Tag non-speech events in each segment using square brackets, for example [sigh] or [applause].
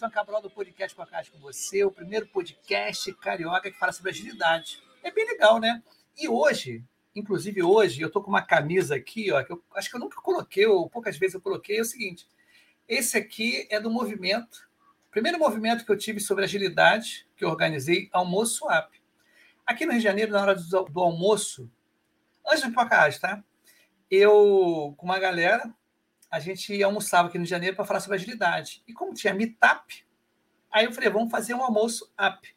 Y Cabral do Podcast com a Caixa com você, o primeiro podcast carioca que fala sobre agilidade. É bem legal, né? E hoje, inclusive hoje, eu tô com uma camisa aqui, ó, que eu acho que eu nunca coloquei, ou poucas vezes eu coloquei, é o seguinte: esse aqui é do movimento, primeiro movimento que eu tive sobre agilidade, que eu organizei, Almoço App. Aqui no Rio de Janeiro, na hora do, do almoço, antes do Pipocage, tá? Eu, com uma galera, a gente almoçava aqui no Janeiro para falar sobre agilidade. E como tinha meetup, aí eu falei, vamos fazer um almoço app.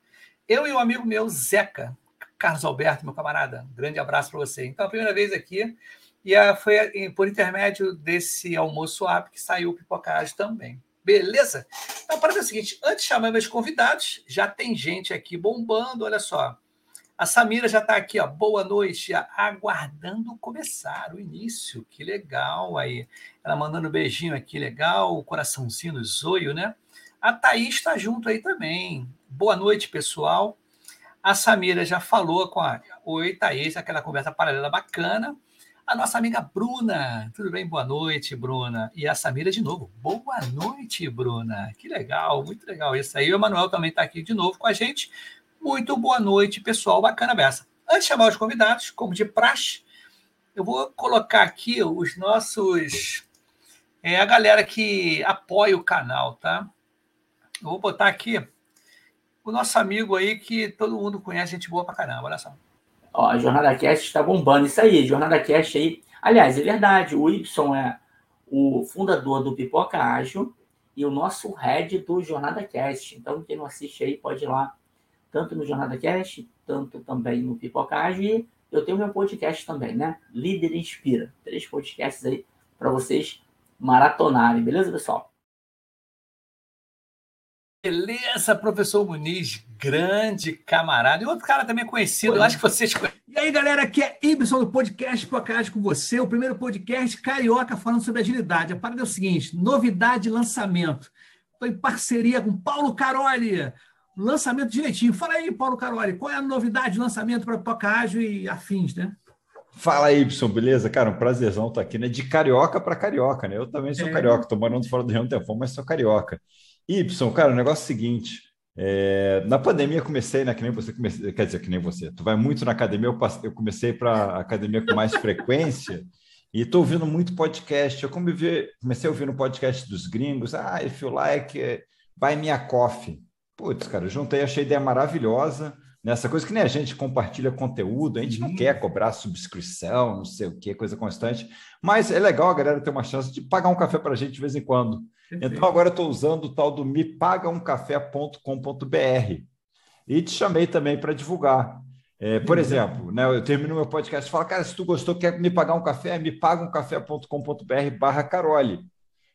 Eu e um amigo meu, Zeca, Carlos Alberto, meu camarada, um grande abraço para você. Então, a primeira vez aqui, e foi por intermédio desse almoço app que saiu o Pipocage também. Beleza? Então, para é o seguinte, antes de chamar meus convidados, já tem gente aqui bombando, olha só. A Samira já está aqui, ó. Boa noite, aguardando começar o início. Que legal aí. Ela mandando um beijinho aqui, legal. O coraçãozinho no zoio, né? A Thaís está junto aí também. Boa noite, pessoal. A Samira já falou com a Oi, Thaís, aquela conversa paralela bacana. A nossa amiga Bruna. Tudo bem? Boa noite, Bruna. E a Samira de novo. Boa noite, Bruna. Que legal, muito legal isso aí. O Emanuel também está aqui de novo com a gente. Muito boa noite, pessoal. Bacana beça. Antes de chamar os convidados, como de praxe, eu vou colocar aqui os nossos. É, a galera que apoia o canal, tá? Eu vou botar aqui o nosso amigo aí que todo mundo conhece, gente boa pra caramba, olha só. Ó, a Jornada Cast está bombando. Isso aí, Jornada Cast aí. Aliás, é verdade, o Y é o fundador do Pipoca Ágil e o nosso head do Jornada Cast. Então, quem não assiste aí pode ir lá tanto no Jornada Cast, tanto também no Pipocage. E eu tenho meu podcast também, né? Líder Inspira. Três podcasts aí para vocês maratonarem, beleza, pessoal? Beleza, professor Muniz, grande camarada. E outro cara também conhecido, eu acho que vocês conhecem. E aí, galera, aqui é Ibson do podcast Pipocage com você, o primeiro podcast carioca falando sobre agilidade. A parada é o seguinte: novidade de lançamento. Estou em parceria com Paulo Caroli lançamento direitinho. Fala aí, Paulo Caroli, qual é a novidade de lançamento para Pocágio e afins, né? Fala aí, Y, beleza? Cara, um prazerzão estar aqui, né? De carioca para carioca, né? Eu também sou é. carioca, tô morando fora do Rio Tempo, mas sou carioca. Y, cara, o negócio é o seguinte: é, na pandemia comecei, né? Que nem você comecei, quer dizer, que nem você. Tu vai muito na academia, eu, passei, eu comecei para academia com mais [laughs] frequência e estou ouvindo muito podcast. Eu comecei, comecei ouvindo podcast dos gringos. Ah, if you like, buy me a coffee. Putz, cara, juntei, achei ideia maravilhosa. Nessa coisa que nem a gente compartilha conteúdo, a gente uhum. não quer cobrar subscrição, não sei o que, coisa constante, mas é legal a galera ter uma chance de pagar um café para a gente de vez em quando. Perfeito. Então agora eu estou usando o tal do mepagaumcafé.com.br e te chamei também para divulgar. É, por uhum. exemplo, né, eu termino meu podcast e falo, cara, se tu gostou, quer me pagar um café, me paga um café.com.br barra Carole.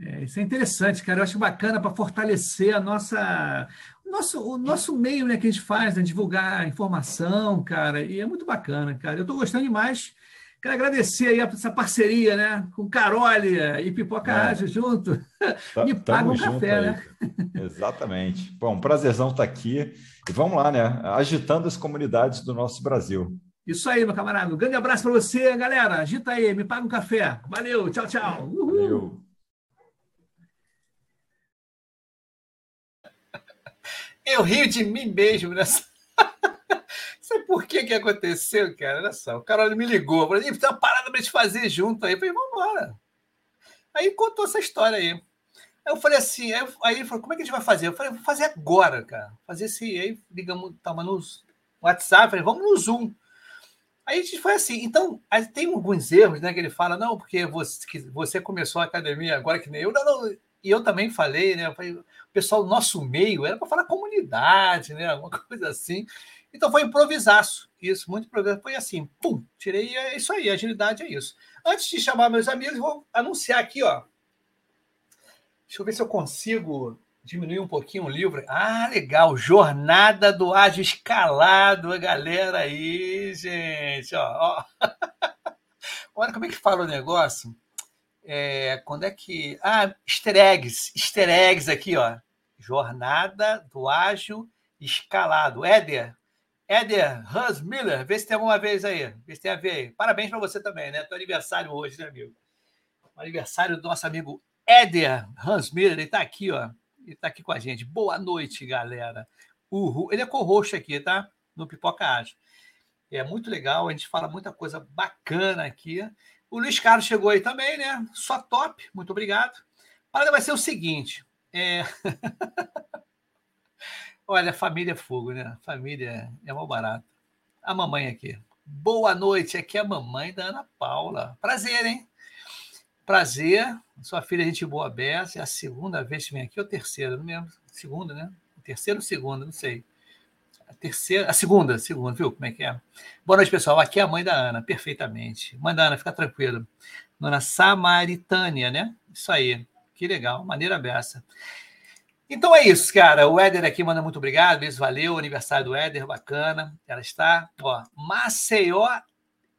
É, isso é interessante, cara. Eu acho bacana para fortalecer a nossa, o nosso, o nosso meio né, que a gente faz, né, divulgar informação, cara. E é muito bacana, cara. Eu estou gostando demais. Quero agradecer aí essa parceria, né? Com Carole e Pipoca é. Ágil junto. Tá, Me paga um café, né? Exatamente. Bom, um prazerzão estar tá aqui. E vamos lá, né? Agitando as comunidades do nosso Brasil. Isso aí, meu camarada. Um grande abraço para você, galera. Agita aí, me paga um café. Valeu, tchau, tchau. Uhul. Valeu. Eu rio de mim mesmo nessa. [laughs] Sabe por que que aconteceu, cara? Olha só, o cara me ligou, falou, tem uma parada pra gente fazer junto aí. Eu falei, vamos embora. Aí contou essa história aí. Aí eu falei assim, aí, aí ele falou, como é que a gente vai fazer? Eu falei, vou fazer agora, cara. Fazer esse. Aí ligamos, tava no WhatsApp, falei, vamos no Zoom. Aí a gente foi assim. Então, tem alguns erros, né? Que ele fala, não, porque você, você começou a academia agora que nem eu. Não, não. E eu também falei, né? Eu falei, pessoal do nosso meio, era para falar comunidade, né? Alguma [laughs] coisa assim. Então foi improvisaço, isso, muito improvisaço. Foi assim, pum, tirei, é isso aí, agilidade é isso. Antes de chamar meus amigos, vou anunciar aqui, ó. Deixa eu ver se eu consigo diminuir um pouquinho o livro. Ah, legal. Jornada do Ágil Escalado, a galera aí, gente. Ó, ó. [laughs] Olha como é que fala o negócio. É, quando é que. Ah, easter eggs. Easter eggs aqui, ó. Jornada do Ágil Escalado. Éder. Éder Hans Miller. Vê se tem alguma vez aí. Vê se tem a ver aí. Parabéns para você também, né? Teu aniversário hoje, né, amigo? O aniversário do nosso amigo Éder Hans Miller. Ele está aqui, ó. Ele está aqui com a gente. Boa noite, galera. Uhul. Ele é co-host aqui, tá? No Pipoca Ágil. É muito legal, a gente fala muita coisa bacana aqui. O Luiz Carlos chegou aí também, né? Só top, muito obrigado. A parada vai ser o seguinte: é... [laughs] olha, família é fogo, né? Família é mal barato. A mamãe aqui. Boa noite, aqui é a mamãe da Ana Paula. Prazer, hein? Prazer. Sua filha, gente boa, Bessa. É a segunda vez que vem aqui, ou terceira, não lembro. Segunda, né? Terceira ou segunda, não sei. A terceira, a segunda, segunda, viu como é que é? Boa noite, pessoal. Aqui é a mãe da Ana, perfeitamente. Mãe da Ana, fica tranquila. Dona Samaritânia, né? Isso aí. Que legal, maneira beça. Então é isso, cara. O Éder aqui manda muito obrigado, beijo, valeu. Aniversário do Éder, bacana. Ela está, ó, Maceió,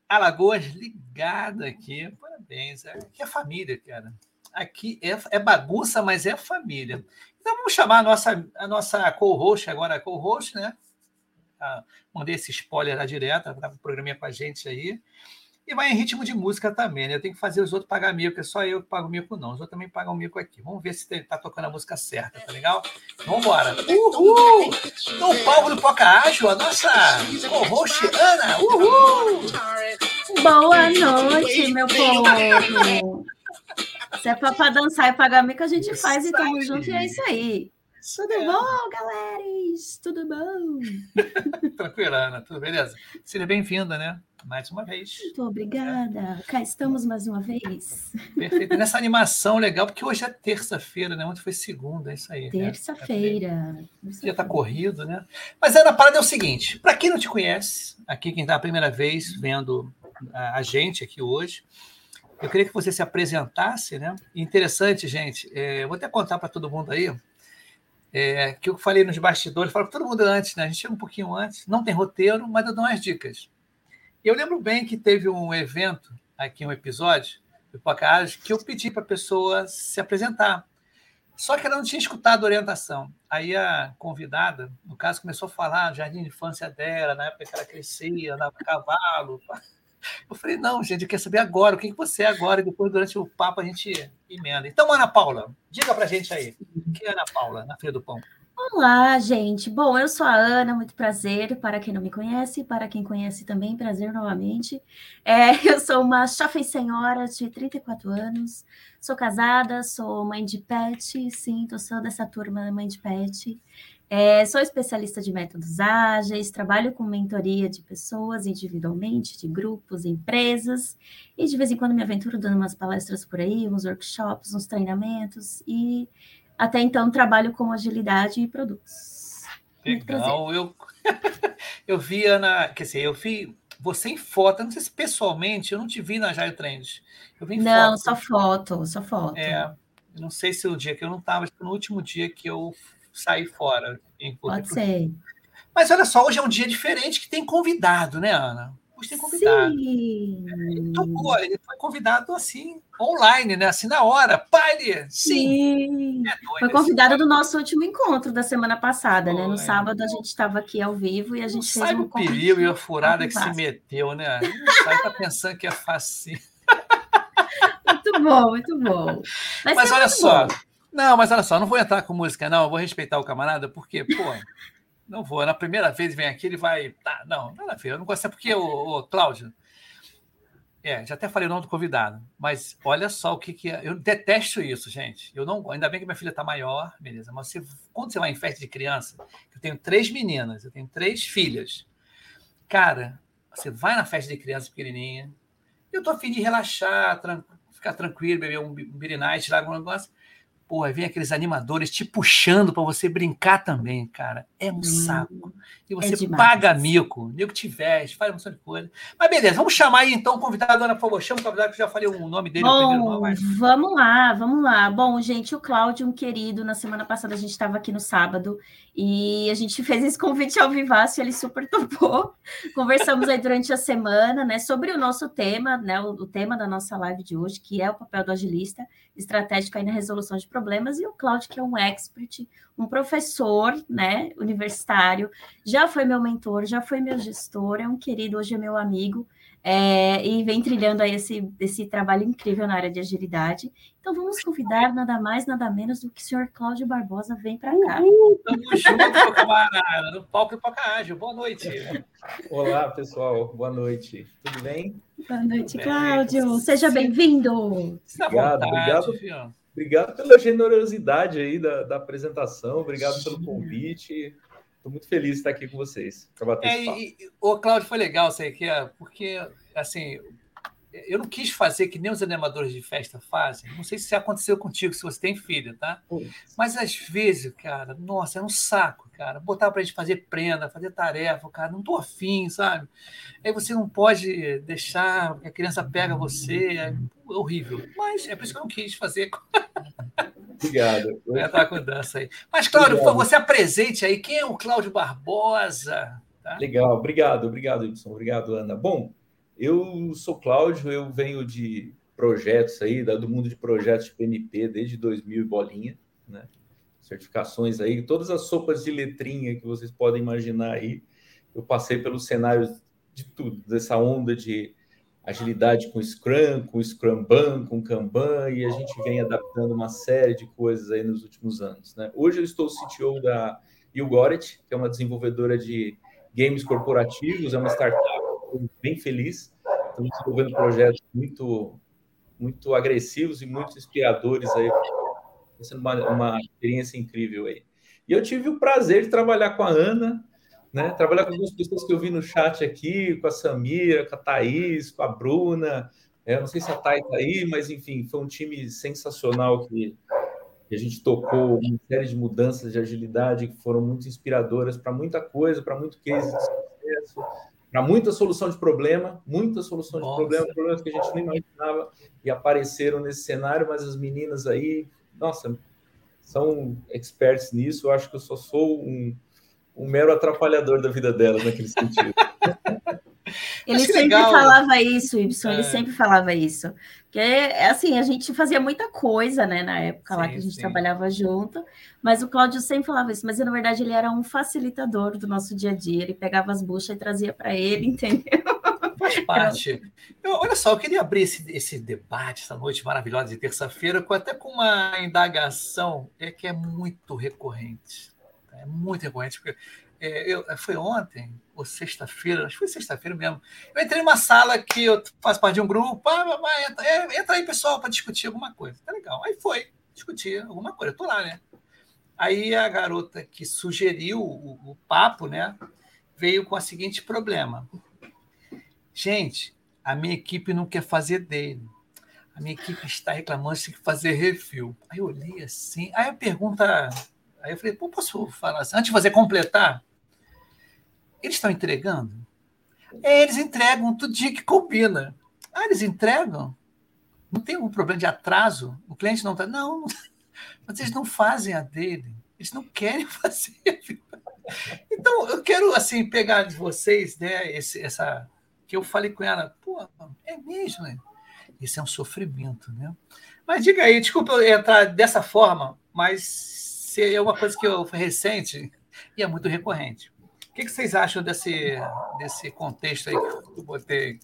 Alagoas, ligada aqui. Parabéns. Aqui é família, cara. Aqui é, é bagunça, mas é família. Então vamos chamar a nossa, a nossa co-host agora, co-host, né? Ah, mandei esse spoiler lá direto, tá o programinha com a gente aí. E vai em ritmo de música também, né? Eu tenho que fazer os outros pagar mico, é só eu que pago mico, não. Os outros também pagam mico aqui. Vamos ver se tá tocando a música certa, tá legal? Vamos embora. Uhul! Então, o palco do Poca Ágil, a nossa co-host Ana. Uhul! Boa noite, meu povo! Se é pra dançar e pagar mico, a gente faz e tamo junto, e é isso aí. Tudo é. bom, galera? Tudo bom? [laughs] Tranquila, Ana, tudo beleza? Seja bem-vinda, né? Mais uma vez. Muito obrigada. É. Cá estamos mais uma vez. Perfeito. Nessa animação legal, porque hoje é terça-feira, né? Ontem foi segunda, é isso aí. Né? Terça-feira. O dia tá corrido, né? Mas Ana, a parada é o seguinte: para quem não te conhece, aqui quem está a primeira vez vendo a gente aqui hoje, eu queria que você se apresentasse, né? interessante, gente, é, vou até contar para todo mundo aí, é, que eu falei nos bastidores, falo todo mundo antes, né? A gente chega um pouquinho antes, não tem roteiro, mas eu dou umas dicas. Eu lembro bem que teve um evento, aqui um episódio, do Pocahontas, que eu pedi para a pessoa se apresentar. Só que ela não tinha escutado a orientação. Aí a convidada, no caso, começou a falar do jardim de infância dela, na época que ela crescia, andava a cavalo. Eu falei, não, gente, eu quero saber agora, o que você é agora, e depois, durante o papo, a gente emenda. Então, Ana Paula, diga pra gente aí, o que é Ana Paula, na Feira do Pão? Olá, gente. Bom, eu sou a Ana, muito prazer. Para quem não me conhece, para quem conhece também, prazer novamente. É, [laughs] eu sou uma jovem senhora de 34 anos, sou casada, sou mãe de pet, sim, sou dessa turma mãe de pet. É, sou especialista de métodos ágeis, trabalho com mentoria de pessoas individualmente, de grupos, empresas, e de vez em quando me aventuro dando umas palestras por aí, uns workshops, uns treinamentos, e até então trabalho com agilidade e produtos. Legal, eu, [laughs] eu vi, Ana, quer dizer, eu vi você em foto, não sei se pessoalmente, eu não te vi na Jaio Trends. Eu vi em não, foto. só foto, só foto. É, não sei se o dia que eu não estava, no último dia que eu sair fora. Pode ser. Mas olha só, hoje é um dia diferente que tem convidado, né, Ana? Hoje tem convidado. Sim. Ele, tocou, ele foi convidado assim, online, né? Assim, na hora. Pai, sim. sim. É foi convidado do nosso último encontro da semana passada, foi. né? No sábado a gente estava aqui ao vivo e a gente não fez um o perigo e a furada que se meteu, né? Não sai tá pensando que é fácil. [laughs] muito bom, muito bom. Mas, Mas olha só, bom. Não, mas olha só, não vou entrar com música, não. Eu vou respeitar o camarada, porque, pô, não vou. Na primeira vez vem aqui, ele vai. Tá, não, nada a ver. Eu não gosto, é porque, o, Cláudio. É, já até falei o nome do convidado, mas olha só o que, que é. Eu detesto isso, gente. Eu não, ainda bem que minha filha está maior, beleza. Mas você, quando você vai em festa de criança, eu tenho três meninas, eu tenho três filhas. Cara, você vai na festa de criança pequenininha, eu tô afim de relaxar, tran ficar tranquilo, beber um beer night lá, algum negócio Porra, vem aqueles animadores te puxando para você brincar também, cara. É um hum, saco. E você é paga mico, nego te veste, faz um monte de coisa. Mas beleza, vamos chamar aí então o convidado, Ana, por favor. Chama o convidado que eu já falei o nome dele. Bom, nome, vamos lá, vamos lá. Bom, gente, o Cláudio, um querido, na semana passada a gente estava aqui no sábado e a gente [laughs] fez esse convite ao Vivaço ele super [laughs] topou. Conversamos aí durante a semana, né, sobre o nosso tema, né, o, o tema da nossa live de hoje, que é o papel do agilista estratégico aí na resolução de problemas, e o Cláudio, que é um expert, um professor, né, universitário, já foi meu mentor, já foi meu gestor, é um querido, hoje é meu amigo, é, e vem trilhando aí esse, esse trabalho incrível na área de agilidade. Então vamos convidar nada mais, nada menos do que o senhor Cláudio Barbosa vem para cá. Tamo junto, camarada, no palco e Poca Ágil. Boa noite. Olá, pessoal. Boa noite. Tudo bem? Boa noite, Cláudio. Seja bem-vindo. Obrigado, obrigado. Obrigado pela generosidade aí da, da apresentação. Obrigado pelo convite. Estou muito feliz de estar aqui com vocês para bater é, esse papo. o Cláudio, foi legal isso aqui, porque assim, eu não quis fazer que nem os animadores de festa fazem. Não sei se aconteceu contigo, se você tem filho, tá? Mas às vezes, cara, nossa, é um saco, cara. Botar para a gente fazer prenda, fazer tarefa, cara, não tô afim, sabe? Aí você não pode deixar que a criança pega você, é horrível. Mas é por isso que eu não quis fazer. Obrigado. [laughs] Vai entrar com dança aí. Mas, Cláudio, por você apresente aí. Quem é o Cláudio Barbosa? Tá? Legal, obrigado, obrigado, Ibson. Obrigado, Ana. Bom, eu sou Cláudio, eu venho de projetos aí, do mundo de projetos de PNP desde 2000 e bolinha, né? Certificações aí, todas as sopas de letrinha que vocês podem imaginar aí. Eu passei pelos cenários de tudo, dessa onda de agilidade com Scrum, com Scrumban, com Kanban, e a gente vem adaptando uma série de coisas aí nos últimos anos. Né? Hoje eu estou CTO da YouGorit, que é uma desenvolvedora de games corporativos, é uma startup, bem feliz. Estamos desenvolvendo projetos muito, muito agressivos e muito inspiradores aí, sendo uma, uma experiência incrível aí. E eu tive o prazer de trabalhar com a Ana, né? Trabalhar com algumas pessoas que eu vi no chat aqui, com a Samira, com a Thaís, com a Bruna. É, não sei se a Thay está aí, mas enfim, foi um time sensacional que, que a gente tocou uma série de mudanças de agilidade que foram muito inspiradoras para muita coisa, para muito case de sucesso, para muita solução de problema, muita solução Nossa. de problema, problemas que a gente nem imaginava e apareceram nesse cenário, mas as meninas aí, nossa, são experts nisso. Eu acho que eu só sou um um mero atrapalhador da vida delas naquele sentido. [laughs] Ele sempre legal. falava isso, Ibson, é. ele sempre falava isso. Porque, assim, a gente fazia muita coisa, né, na época sim, lá que a gente sim. trabalhava junto, mas o Cláudio sempre falava isso, mas na verdade ele era um facilitador do nosso dia a dia, ele pegava as buchas e trazia para ele, [laughs] entendeu? Faz parte. Eu, olha só, eu queria abrir esse, esse debate essa noite maravilhosa de terça-feira, até com uma indagação é, que é muito recorrente é muito recorrente, porque é, eu, foi ontem, ou sexta-feira, acho que foi sexta-feira mesmo. Eu entrei numa sala que eu faço parte de um grupo, ah, vai, entra, é, entra aí, pessoal, para discutir alguma coisa. Tá legal. Aí foi discutir alguma coisa. Eu tô lá, né? Aí a garota que sugeriu o, o papo, né, veio com o seguinte problema. Gente, a minha equipe não quer fazer dele. A minha equipe está reclamando de fazer refil. Aí eu olhei assim. Aí a pergunta Aí eu falei, pô, posso falar assim? Antes de você completar, eles estão entregando? É, eles entregam tudo dia que combina. Ah, eles entregam? Não tem algum problema de atraso? O cliente não está. Não, não, mas eles não fazem a dele. Eles não querem [laughs] fazer. Então, eu quero assim pegar de vocês, né, esse, essa que eu falei com ela, pô, é mesmo, né? Isso é um sofrimento, né? Mas diga aí, desculpa eu entrar dessa forma, mas é uma coisa que eu, foi recente e é muito recorrente. Que, que vocês acham desse, desse contexto aí que eu botei?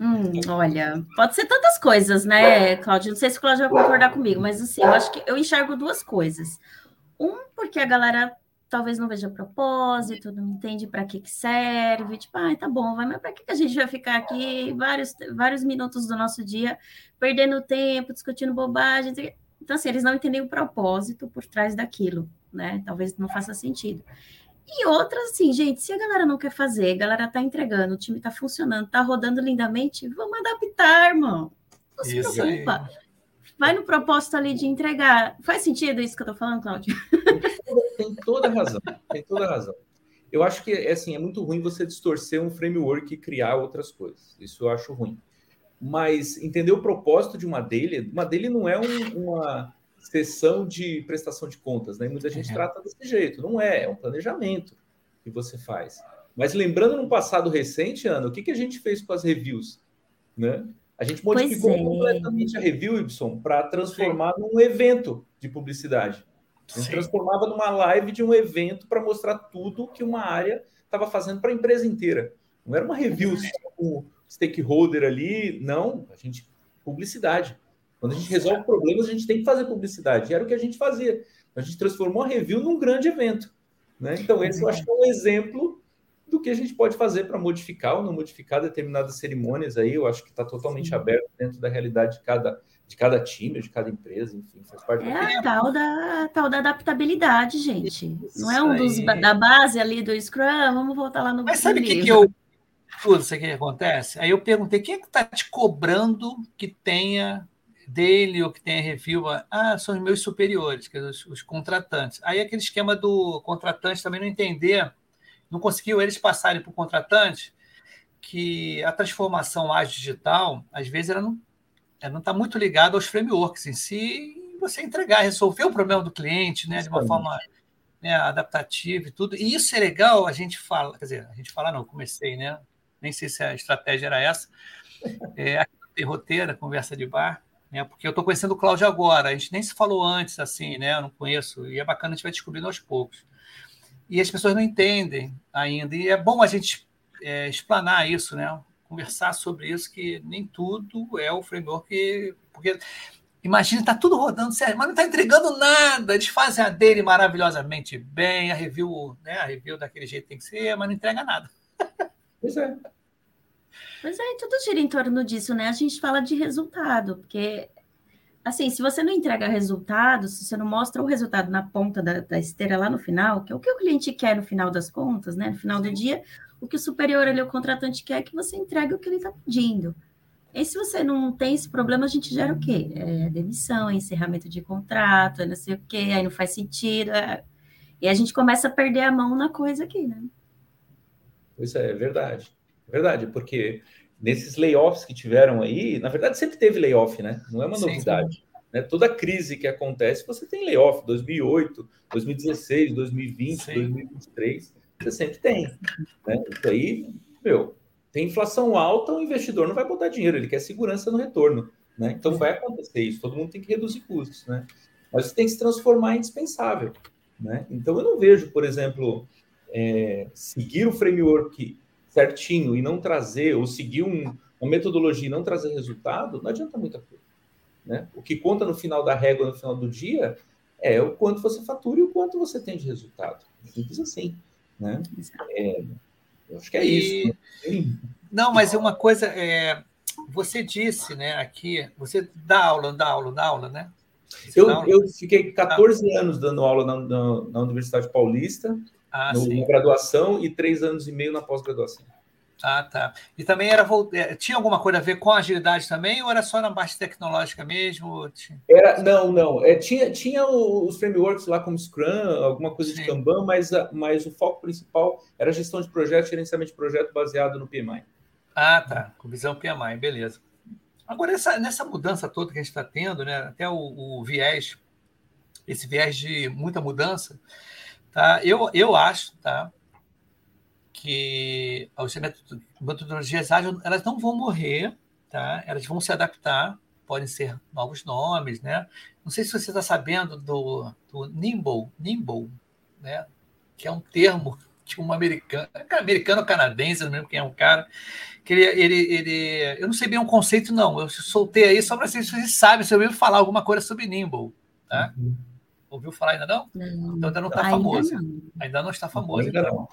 Hum, olha, pode ser tantas coisas, né, Cláudio? Não sei se o Cláudio vai concordar comigo, mas assim, eu acho que eu enxergo duas coisas. Um, porque a galera talvez não veja propósito, não entende para que, que serve, tipo, ah, tá bom, vai, mas para que, que a gente vai ficar aqui vários, vários minutos do nosso dia perdendo tempo, discutindo bobagem? Então, assim, eles não entendem o propósito por trás daquilo, né? Talvez não faça sentido. E outra, assim, gente, se a galera não quer fazer, a galera tá entregando, o time tá funcionando, tá rodando lindamente, vamos adaptar, irmão. Não se Isso preocupa. Aí. vai no propósito ali de entregar. Faz sentido isso que eu estou falando, Cláudio? Tem toda a razão, tem toda a razão. Eu acho que assim, é muito ruim você distorcer um framework e criar outras coisas. Isso eu acho ruim. Mas entender o propósito de uma dele, uma dele não é um, uma sessão de prestação de contas, né? Muita gente é. trata desse jeito. Não é, é um planejamento que você faz. Mas lembrando no passado recente, Ana, o que, que a gente fez com as reviews? Né? A gente modificou é. completamente a review, Y, para transformar Sim. num evento de publicidade. A gente Sim. transformava numa live de um evento para mostrar tudo que uma área estava fazendo para a empresa inteira. Não era uma review com stakeholder ali, não. A gente publicidade. Quando a gente resolve problemas, a gente tem que fazer publicidade. E era o que a gente fazia. A gente transformou a review num grande evento. Né? Então, esse eu acho que é um exemplo do que a gente pode fazer para modificar ou não modificar determinadas cerimônias aí. Eu acho que está totalmente Sim. aberto dentro da realidade de cada, de cada time, de cada empresa, enfim, faz parte É a tal da, tal da adaptabilidade, gente. Isso não é um dos da base ali do Scrum, vamos voltar lá no. Mas sabe o que, que eu. Tudo isso que acontece? Aí eu perguntei: quem é que está te cobrando que tenha dele ou que tenha review? Ah, são os meus superiores, que os, os contratantes. Aí aquele esquema do contratante também não entender não conseguiu eles passarem para o contratante que a transformação ágil digital, às vezes, ela não ela não está muito ligada aos frameworks em si, e você entregar, resolver o problema do cliente né, de uma forma né, adaptativa e tudo. E isso é legal, a gente fala, quer dizer, a gente fala, não, comecei, né? Nem sei se a estratégia era essa. É, aqui roteira, conversa de bar, né? Porque eu estou conhecendo o Cláudio agora, a gente nem se falou antes, assim, né? Eu não conheço, e é bacana a gente vai descobrindo aos poucos e as pessoas não entendem ainda. E é bom a gente é, explanar isso, né? conversar sobre isso, que nem tudo é o framework. Porque imagina, está tudo rodando certo, mas não está entregando nada. Eles fazem a dele maravilhosamente bem, a review, né? a review daquele jeito tem que ser, mas não entrega nada. Pois é. Pois é, tudo gira em torno disso, né? A gente fala de resultado, porque assim, se você não entrega resultado, se você não mostra o resultado na ponta da, da, esteira lá no final, que é o que o cliente quer no final das contas, né? No final do dia, o que o superior ali, o contratante quer é que você entregue o que ele está pedindo. E se você não tem esse problema, a gente gera o quê? É demissão, é encerramento de contrato, é não sei o quê, aí não faz sentido. É... E a gente começa a perder a mão na coisa aqui, né? Pois é, é verdade. É verdade, porque nesses layoffs que tiveram aí, na verdade sempre teve layoff, né? Não é uma sim, novidade. Né? Toda crise que acontece, você tem layoff. 2008, 2016, 2020, sim. 2023, você sempre tem. Né? Isso aí, meu, tem inflação alta, o investidor não vai botar dinheiro, ele quer segurança no retorno. Né? Então vai acontecer isso, todo mundo tem que reduzir custos. Né? Mas isso tem que se transformar em indispensável. Né? Então eu não vejo, por exemplo, é, seguir o framework certinho e não trazer, ou seguir um, uma metodologia e não trazer resultado, não adianta muita coisa. Né? O que conta no final da régua, no final do dia, é o quanto você fatura e o quanto você tem de resultado. Simples assim. Né? É, eu acho que é isso. Não, mas é uma coisa. É, você disse né, aqui, você dá aula, dá aula, dá aula, né? Eu, eu fiquei 14 ah. anos dando aula na, na, na Universidade Paulista ah, no, na graduação e três anos e meio na pós-graduação. Ah, tá. E também era é, tinha alguma coisa a ver com agilidade também, ou era só na parte tecnológica mesmo? Era, não, não. É, tinha, tinha os frameworks lá como Scrum, alguma coisa Sim. de Kanban, mas, mas o foco principal era gestão de projetos, gerenciamento de projeto baseado no PMI. Ah, tá. Com visão PMI, beleza. Agora, essa, nessa mudança toda que a gente está tendo, né, até o, o viés, esse viés de muita mudança, Tá? Eu, eu acho tá? que as metodologias ágeis elas não vão morrer, tá? elas vão se adaptar, podem ser novos nomes. Né? Não sei se você está sabendo do, do Nimble, Nimble né? que é um termo de um americano, americano canadense, não lembro quem é um cara, que ele, ele, ele, eu não sei bem um conceito, não, eu soltei aí só para vocês sabem, se eu ouviu falar alguma coisa sobre Nimble. Tá? Uhum. Ouviu falar ainda não? não então ainda não está famoso. Não. Ainda não está famoso. Ainda então. não.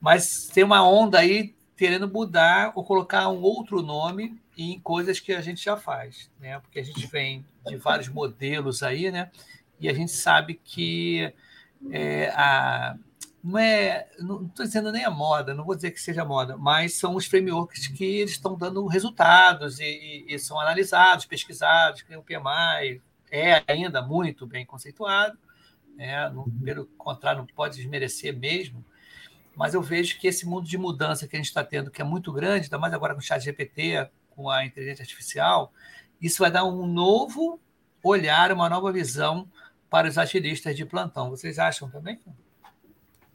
Mas tem uma onda aí querendo mudar ou colocar um outro nome em coisas que a gente já faz, né? Porque a gente vem de vários modelos aí, né? E a gente sabe que é, a, não é, não estou dizendo nem a moda, não vou dizer que seja moda, mas são os frameworks que eles estão dando resultados e, e, e são analisados, pesquisados, que o PMI é ainda muito bem conceituado, né? no, uhum. pelo contrário, não pode desmerecer mesmo, mas eu vejo que esse mundo de mudança que a gente está tendo, que é muito grande, ainda mais agora com o chat GPT, com a inteligência artificial, isso vai dar um novo olhar, uma nova visão para os agilistas de plantão. Vocês acham também?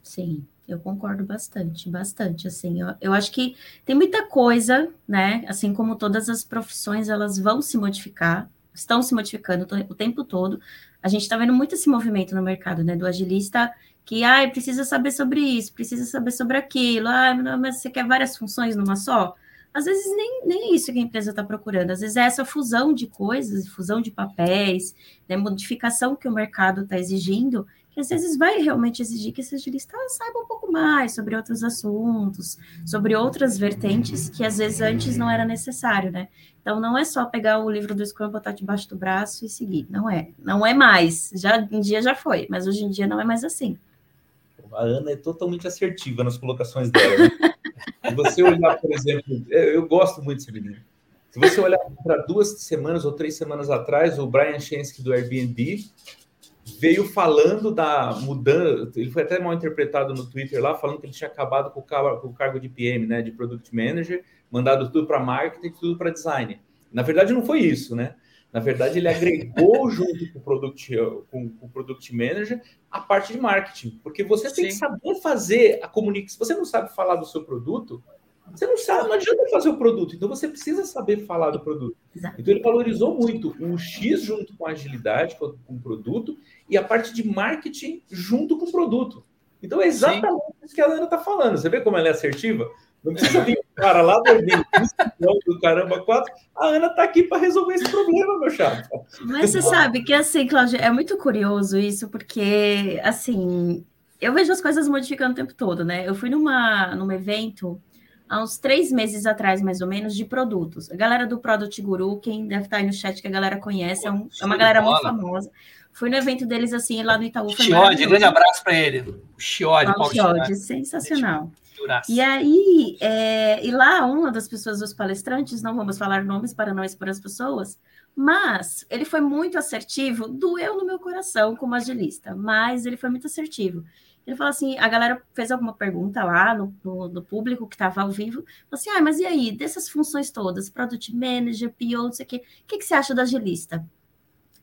Sim, eu concordo bastante, bastante, assim, eu, eu, acho que tem muita coisa, né, assim como todas as profissões, elas vão se modificar, estão se modificando o tempo todo, a gente está vendo muito esse movimento no mercado, né, do agilista que, ai, precisa saber sobre isso, precisa saber sobre aquilo, ah, mas você quer várias funções numa só? Às vezes nem, nem isso que a empresa está procurando, às vezes é essa fusão de coisas, fusão de papéis, né, modificação que o mercado está exigindo, que às vezes vai realmente exigir que esse agilista saiba um pouco mais sobre outros assuntos, sobre outras vertentes que às vezes antes não era necessário, né? Então não é só pegar o livro do Scrum, botar debaixo do braço e seguir, não é, não é mais. Já um dia já foi, mas hoje em dia não é mais assim. A Ana é totalmente assertiva nas colocações dela. Né? [laughs] Se você olhar, por exemplo, eu gosto muito desse menino. Se você olhar para duas semanas ou três semanas atrás, o Brian Chensky do Airbnb veio falando da mudança, ele foi até mal interpretado no Twitter lá, falando que ele tinha acabado com o, cargo, com o cargo de PM, né, de Product Manager, mandado tudo para marketing, tudo para design. Na verdade, não foi isso, né? Na verdade, ele agregou [laughs] junto com o, product, com, com, o Product Manager a parte de marketing, porque você Sim. tem que saber fazer a comunicação. Se você não sabe falar do seu produto, você não sabe, não adianta fazer o produto, então você precisa saber falar do produto. Exato. Então ele valorizou muito o X junto com a agilidade, com, com o produto, e a parte de marketing junto com o produto. Então é exatamente Sim. isso que a Ana está falando. Você vê como ela é assertiva? Não precisa vir o cara lá do do caramba, quatro. A Ana está aqui para resolver esse problema, meu chapa. Mas você sabe que assim, Cláudia, é muito curioso isso, porque assim, eu vejo as coisas modificando o tempo todo, né? Eu fui numa, num evento há uns três meses atrás, mais ou menos, de produtos. A galera do Product Guru, quem deve estar aí no chat que a galera conhece, é, um, é uma galera muito famosa. Fui no evento deles, assim, lá no Itaú. Chiode, grande abraço para ele. O Chiode, Paulo Chiode, sensacional. E aí, é, e lá, uma das pessoas, dos palestrantes, não vamos falar nomes para não expor as pessoas, mas ele foi muito assertivo, doeu no meu coração como agilista, mas ele foi muito assertivo. Ele falou assim: a galera fez alguma pergunta lá no, no, no público que estava ao vivo, falou assim: ah, mas e aí, dessas funções todas, Product Manager, PO, não sei o quê, o que, que você acha do agilista?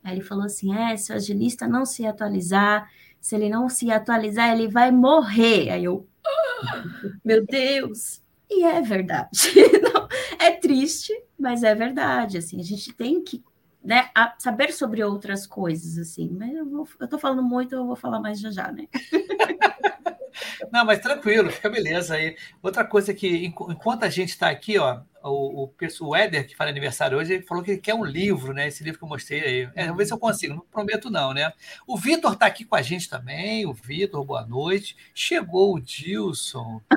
Aí ele falou assim: é, se o agilista não se atualizar, se ele não se atualizar, ele vai morrer. Aí eu, oh, meu Deus! E é verdade. [laughs] não, é triste, mas é verdade. Assim, a gente tem que né, saber sobre outras coisas, assim. Mas eu, vou, eu tô falando muito, eu vou falar mais já já, né? [laughs] Não, mas tranquilo, fica beleza aí. Outra coisa que, enquanto a gente está aqui, ó, o, o, o Éder, que faz aniversário hoje, ele falou que ele quer um livro, né? Esse livro que eu mostrei aí. É, vamos ver se eu consigo, não prometo não, né? O Vitor está aqui com a gente também. O Vitor, boa noite. Chegou o Dilson. [laughs]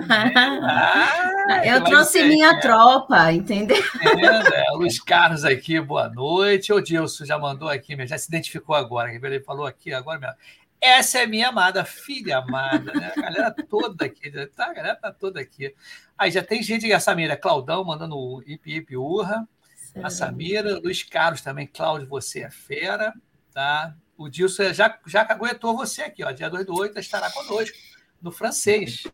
Ah, eu trouxe minha é. tropa, entendeu? É, né? Luiz Carlos aqui, boa noite. O Dilson já mandou aqui, já se identificou agora. Ele falou aqui agora mesmo. Essa é minha amada, filha amada, né? A galera toda aqui, tá? a galera tá toda aqui. Aí já tem gente, a Samira, Claudão mandando o Ip Ip Urra. A Samira, Luiz Carlos também, Cláudio, você é fera, tá? O Dilson já, já aguentou você aqui, ó. Dia 2 do 8 estará conosco, no francês.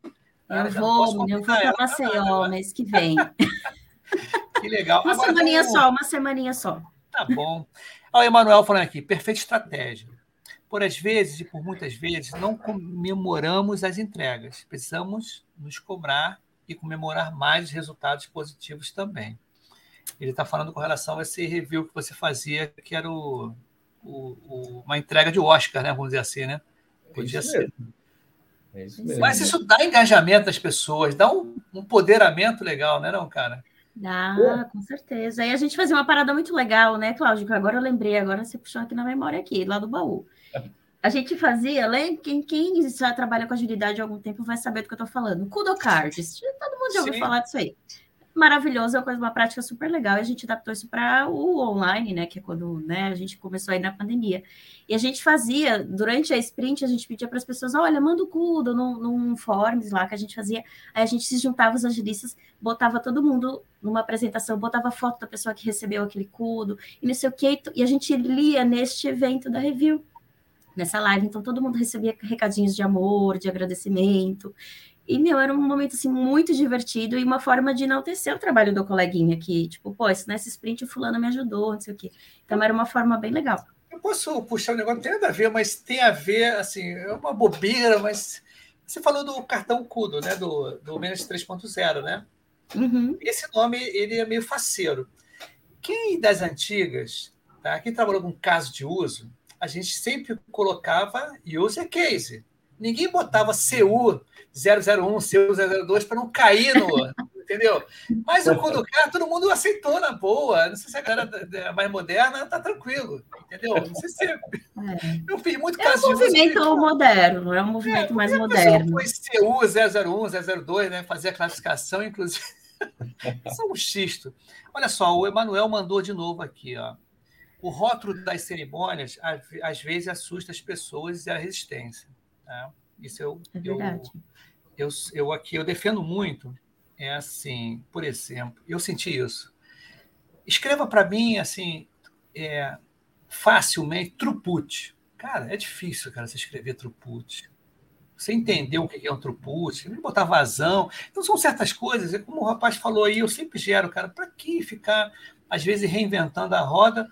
Eu vou, eu vou para Maceió mês que vem. [laughs] que legal. Uma Agora, semaninha só, uma semaninha só. Tá bom. Olha o Emanuel falando aqui, perfeita estratégia. Por às vezes e por muitas vezes não comemoramos as entregas. Precisamos nos cobrar e comemorar mais os resultados positivos também. Ele está falando com relação a esse review que você fazia, que era o, o, o, uma entrega de Oscar, né? Vamos dizer assim, né? Podia isso ser. É isso mesmo. Mas isso dá engajamento às pessoas, dá um, um empoderamento legal, né, não, cara? Dá, com certeza. E a gente fazia uma parada muito legal, né, Cláudio? Que agora eu lembrei, agora você puxou aqui na memória aqui, lá do baú. A gente fazia, quem, quem já trabalha com agilidade há algum tempo vai saber do que eu estou falando. Kudo Cards. Todo mundo já ouviu Sim. falar disso aí. maravilhoso, é uma coisa, uma prática super legal. E a gente adaptou isso para o online, né? Que é quando né, a gente começou aí na pandemia. E a gente fazia, durante a sprint, a gente pedia para as pessoas: olha, manda o CUDO num, num forms lá que a gente fazia. Aí a gente se juntava os agilistas, botava todo mundo numa apresentação, botava foto da pessoa que recebeu aquele CUDO, e não sei o que, e a gente lia neste evento da review nessa live, então todo mundo recebia recadinhos de amor, de agradecimento. E, meu, era um momento, assim, muito divertido e uma forma de enaltecer o trabalho do coleguinha aqui. Tipo, pô, nesse sprint o fulano me ajudou, não sei o quê. Então, era uma forma bem legal. Eu posso puxar um negócio, não tem nada a ver, mas tem a ver, assim, é uma bobeira, mas... Você falou do cartão CUDO, né? Do, do Menos 3.0, né? Uhum. Esse nome, ele é meio faceiro. Quem das antigas, tá? Quem trabalhou com caso de uso, a gente sempre colocava user case. Ninguém botava CU 001, CU 002 para não cair no. [laughs] entendeu? Mas o Conducar, todo mundo aceitou na boa. Não sei se a galera mais moderna está tranquilo, entendeu? Não sei se. É. Eu fiz muito caso. É um movimento de... moderno, é um movimento é, mais moderno. Foi CU 001, 002, né? Fazer a classificação, inclusive. [laughs] Isso é um xisto. Olha só, o Emanuel mandou de novo aqui, ó. O rótulo das cerimônias às vezes assusta as pessoas e a resistência. Tá? Isso eu, é. Eu, eu, eu aqui eu defendo muito. É assim, por exemplo, eu senti isso. Escreva para mim assim, é, facilmente, truput. Cara, é difícil, cara, você escrever truput. Você entendeu o que é um truput, botar vazão. Então, são certas coisas, como o rapaz falou aí, eu sempre gero, cara, para que ficar, às vezes, reinventando a roda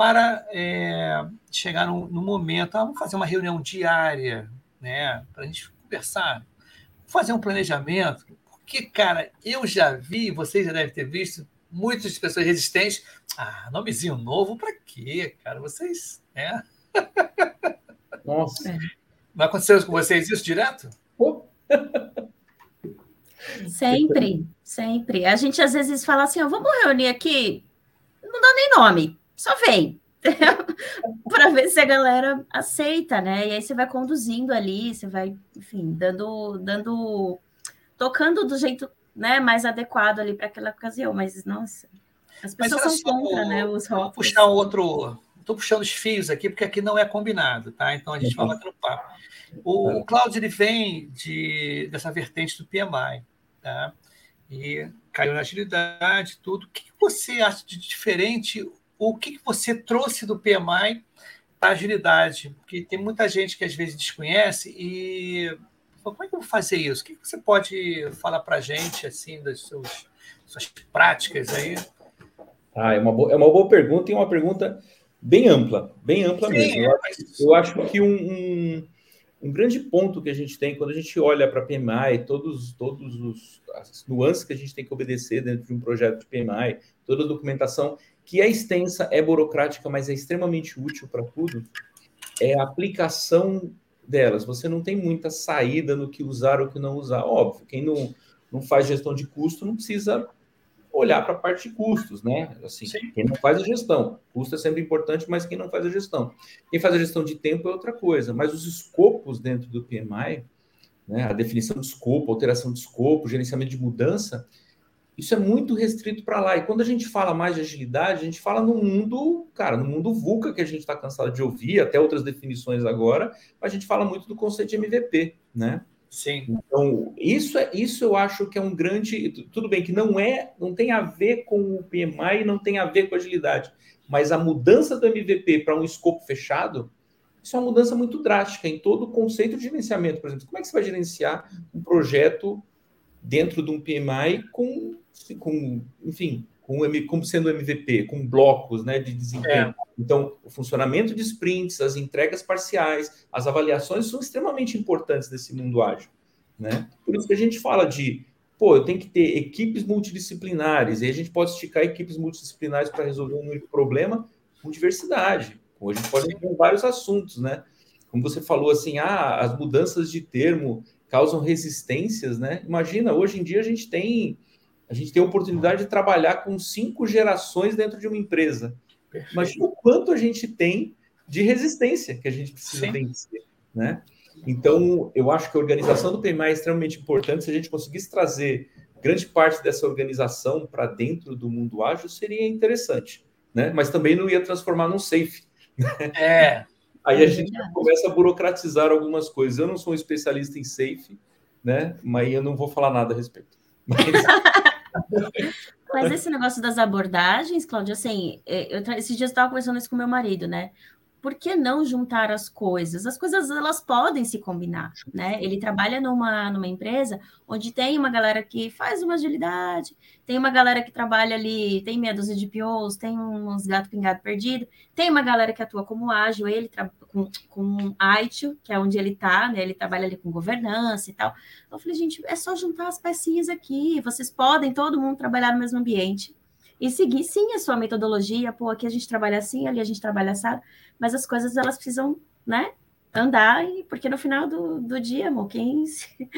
para é, chegar no, no momento, ah, vamos fazer uma reunião diária, né, para a gente conversar, fazer um planejamento, porque, cara, eu já vi, vocês já devem ter visto, muitas pessoas resistentes, ah, nomezinho novo para quê, cara? Vocês, né? [laughs] Nossa. É. Não aconteceu com vocês isso direto? [laughs] Sempre, sempre. A gente às vezes fala assim, ó, vamos reunir aqui, não dá nem nome, só vem. [laughs] para ver se a galera aceita, né? E aí você vai conduzindo ali, você vai, enfim, dando, dando, tocando do jeito né, mais adequado ali para aquela ocasião. Mas nossa, as pessoas são só, contra, né? Os rótulos. puxar um outro. Estou puxando os fios aqui porque aqui não é combinado, tá? Então a gente vai batendo papo. O, o Cláudio ele vem de, dessa vertente do PMI, tá? E caiu na agilidade, tudo. O que você acha de diferente o que, que você trouxe do PMI para agilidade? Porque tem muita gente que às vezes desconhece e como é que eu vou fazer isso? O que, que você pode falar para a gente assim das suas, suas práticas aí? Ah, é uma, boa, é uma boa pergunta e uma pergunta bem ampla, bem ampla Sim, mesmo. Eu, é, eu, acho que um, um, um, grande ponto que a gente tem quando a gente olha para a PMI, todos, todos os as nuances que a gente tem que obedecer dentro de um projeto de PMI, toda a documentação, que é extensa, é burocrática, mas é extremamente útil para tudo, é a aplicação delas. Você não tem muita saída no que usar ou que não usar. Óbvio, quem não, não faz gestão de custo não precisa olhar para a parte de custos, né? Assim, Sim. quem não faz a gestão. Custo é sempre importante, mas quem não faz a gestão. Quem faz a gestão de tempo é outra coisa. Mas os escopos dentro do PMI, né, a definição de escopo, alteração de escopo, gerenciamento de mudança, isso é muito restrito para lá. E quando a gente fala mais de agilidade, a gente fala no mundo, cara, no mundo VUCA, que a gente está cansado de ouvir, até outras definições agora, a gente fala muito do conceito de MVP, né? Sim. Então, isso é isso eu acho que é um grande. Tudo bem que não é, não tem a ver com o PMI, não tem a ver com agilidade, mas a mudança do MVP para um escopo fechado, isso é uma mudança muito drástica em todo o conceito de gerenciamento. Por exemplo, como é que você vai gerenciar um projeto dentro de um PMI com com, enfim, com, como sendo MVP, com blocos né, de desempenho. É. Então, o funcionamento de sprints, as entregas parciais, as avaliações são extremamente importantes nesse mundo ágil. Né? Por isso que a gente fala de, pô, eu tenho que ter equipes multidisciplinares, e a gente pode esticar equipes multidisciplinares para resolver um único problema com diversidade. Hoje a gente pode ter vários assuntos, né? Como você falou assim, ah, as mudanças de termo causam resistências, né? Imagina, hoje em dia a gente tem a gente tem a oportunidade de trabalhar com cinco gerações dentro de uma empresa. Perfeito. Imagina o quanto a gente tem de resistência que a gente precisa Sim. vencer, né? Então, eu acho que a organização do PMI é extremamente importante. Se a gente conseguisse trazer grande parte dessa organização para dentro do mundo ágil seria interessante, né? Mas também não ia transformar num safe. É. [laughs] Aí a gente começa a burocratizar algumas coisas. Eu não sou um especialista em safe, né? Mas eu não vou falar nada a respeito. Mas... [laughs] Mas esse negócio das abordagens, Cláudia, assim, é, eu, esses dias eu estava conversando isso com meu marido, né? Por que não juntar as coisas? As coisas elas podem se combinar, né? Ele trabalha numa, numa empresa onde tem uma galera que faz uma agilidade, tem uma galera que trabalha ali, tem meia dúzia de POs, tem uns gato pingado perdido, tem uma galera que atua como ágil, ele com, com ITIL, que é onde ele está, né? Ele trabalha ali com governança e tal. Eu falei, gente, é só juntar as pecinhas aqui, vocês podem todo mundo trabalhar no mesmo ambiente e seguir sim a sua metodologia, pô, aqui a gente trabalha assim, ali a gente trabalha assim, mas as coisas elas precisam, né, andar, porque no final do, do dia, amor, quem,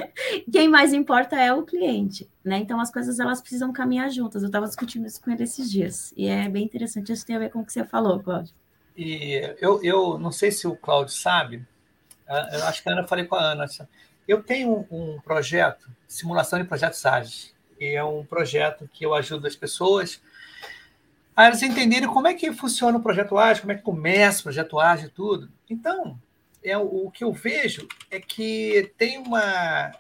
[laughs] quem mais importa é o cliente, né? Então as coisas elas precisam caminhar juntas. Eu estava discutindo isso com ele esses dias, e é bem interessante, isso tem a ver com o que você falou, Cláudio. E eu, eu não sei se o Cláudio sabe, eu acho que a Ana falei com a Ana. Eu tenho um, um projeto, simulação de projetos ágeis, e é um projeto que eu ajudo as pessoas a eles entenderem como é que funciona o projeto ágil, como é que começa o projeto ágil e tudo. Então, é, o, que eu vejo é que tem uma.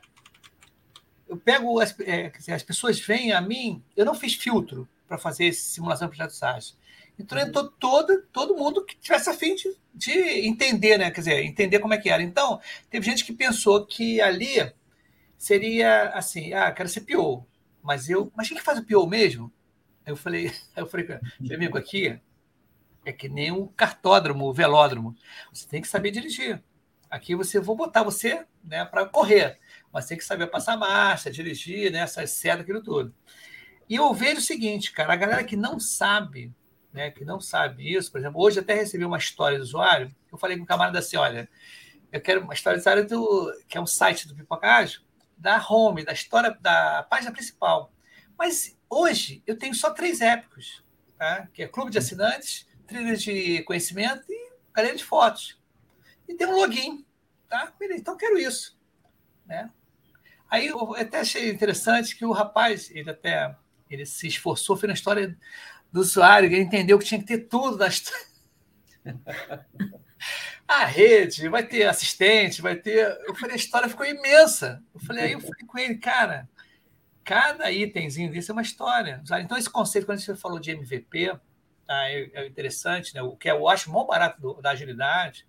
Eu pego. As, é, dizer, as pessoas vêm a mim, eu não fiz filtro para fazer simulação de projetos ágeis. Então entrou todo, todo mundo que tivesse a fim de, de, entender, né? Quer dizer, entender como é que era. Então, teve gente que pensou que ali seria assim, ah, quero ser PO. Mas eu, mas quem que faz o PO mesmo? Eu falei, [laughs] eu falei, meu amigo, aqui é que nem um cartódromo, um velódromo. Você tem que saber dirigir. Aqui você vou botar você né, para correr, mas tem que saber passar marcha, dirigir, né, essas aquilo tudo. E eu vejo o seguinte, cara, a galera que não sabe, né, que não sabe isso, por exemplo, hoje até recebi uma história do usuário, eu falei com um camarada assim, olha, eu quero uma história do usuário do, que é um site do Pipocágio, da home, da história, da página principal. Mas hoje eu tenho só três épicos, tá? que é Clube de Assinantes, Trilha de Conhecimento e Galeria de Fotos. E tem um login. Tá? Então quero isso. Né? Aí eu até achei interessante que o rapaz, ele até ele se esforçou, fez na história do usuário, ele entendeu que tinha que ter tudo na história. [laughs] a rede, vai ter assistente, vai ter. Eu falei, a história ficou imensa. Eu falei, aí eu falei com ele, cara, cada itemzinho desse é uma história. Então, esse conceito, quando você falou de MVP, tá, é, é, interessante, né? o que eu acho mais barato do, da agilidade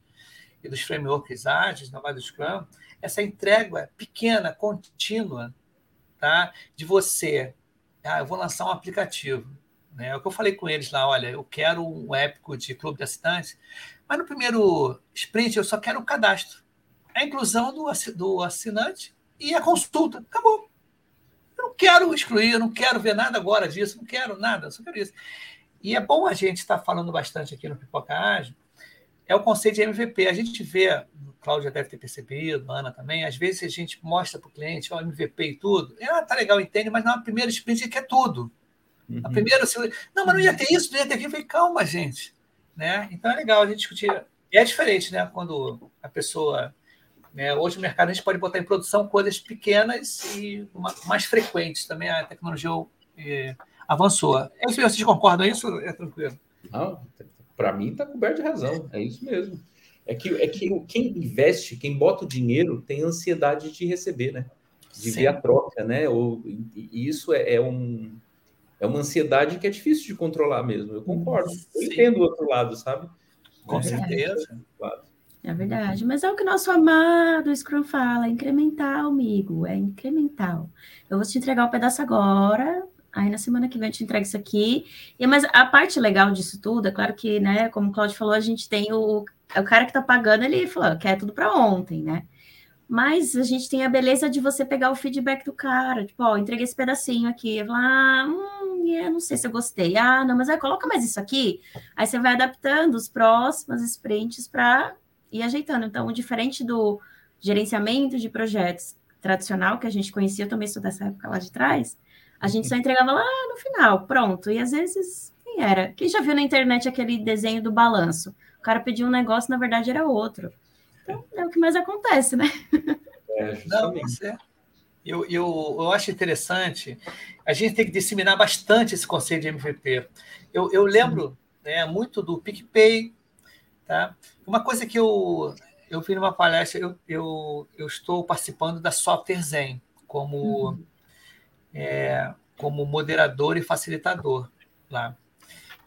e dos frameworks ágeis, não mais do Scrum, essa entrega pequena, contínua, tá? de você. Ah, eu vou lançar um aplicativo. Né? É o que eu falei com eles lá, olha, eu quero um épico de clube de assinantes, mas no primeiro sprint eu só quero o cadastro. A inclusão do, do assinante e a consulta. Acabou. Não quero excluir, eu não quero ver nada agora disso, não quero nada, só quero isso. E é bom a gente estar falando bastante aqui no Pipoca Ágil, é o conceito de MVP. A gente vê, Cláudia deve ter percebido, Ana também, às vezes a gente mostra para o cliente o MVP e tudo, ah, tá legal, entende, mas na primeira sprint ele quer tudo. Uhum. A primeira, não, mas não ia ter isso, não ia ter aquilo. Eu falei, calma, gente. Né? Então é legal a gente discutir. E é diferente, né? Quando a pessoa. Né? Hoje no mercado a gente pode botar em produção coisas pequenas e mais frequentes. Também a tecnologia é, avançou. É isso, vocês concordam? É isso? É tranquilo. Não, para mim está coberto de razão. É isso mesmo. É que, é que quem investe, quem bota o dinheiro, tem ansiedade de receber, né? De Sim. ver a troca, né? Ou, e isso é, é um é uma ansiedade que é difícil de controlar mesmo. Eu concordo. Sim. Eu entendo o outro lado, sabe? Com é certeza. É verdade, mas é o que nosso amado Scrum fala, é incremental, amigo, é incremental. Eu vou te entregar um pedaço agora, aí na semana que vem eu te entrego isso aqui. E, mas a parte legal disso tudo, é claro que, né, como o Claudio falou, a gente tem o, o cara que está pagando, ele falou, quer tudo para ontem, né? Mas a gente tem a beleza de você pegar o feedback do cara, tipo, ó, entreguei esse pedacinho aqui, eu falar, ah, hum, yeah, não sei se eu gostei. Ah, não, mas aí coloca mais isso aqui. Aí você vai adaptando os próximos sprints para ir ajeitando. Então, diferente do gerenciamento de projetos tradicional que a gente conhecia, eu também sou dessa época lá de trás, a gente só entregava lá no final, pronto. E às vezes, quem era? Quem já viu na internet aquele desenho do balanço? O cara pediu um negócio, na verdade era outro. Então, é o que mais acontece, né? É, justamente. Não, Eu, eu, eu acho interessante, a gente tem que disseminar bastante esse conceito de MVP. Eu, eu lembro né, muito do PicPay. Tá? Uma coisa que eu, eu vi numa palestra, eu, eu, eu estou participando da Software Zen como, uhum. é, como moderador e facilitador lá.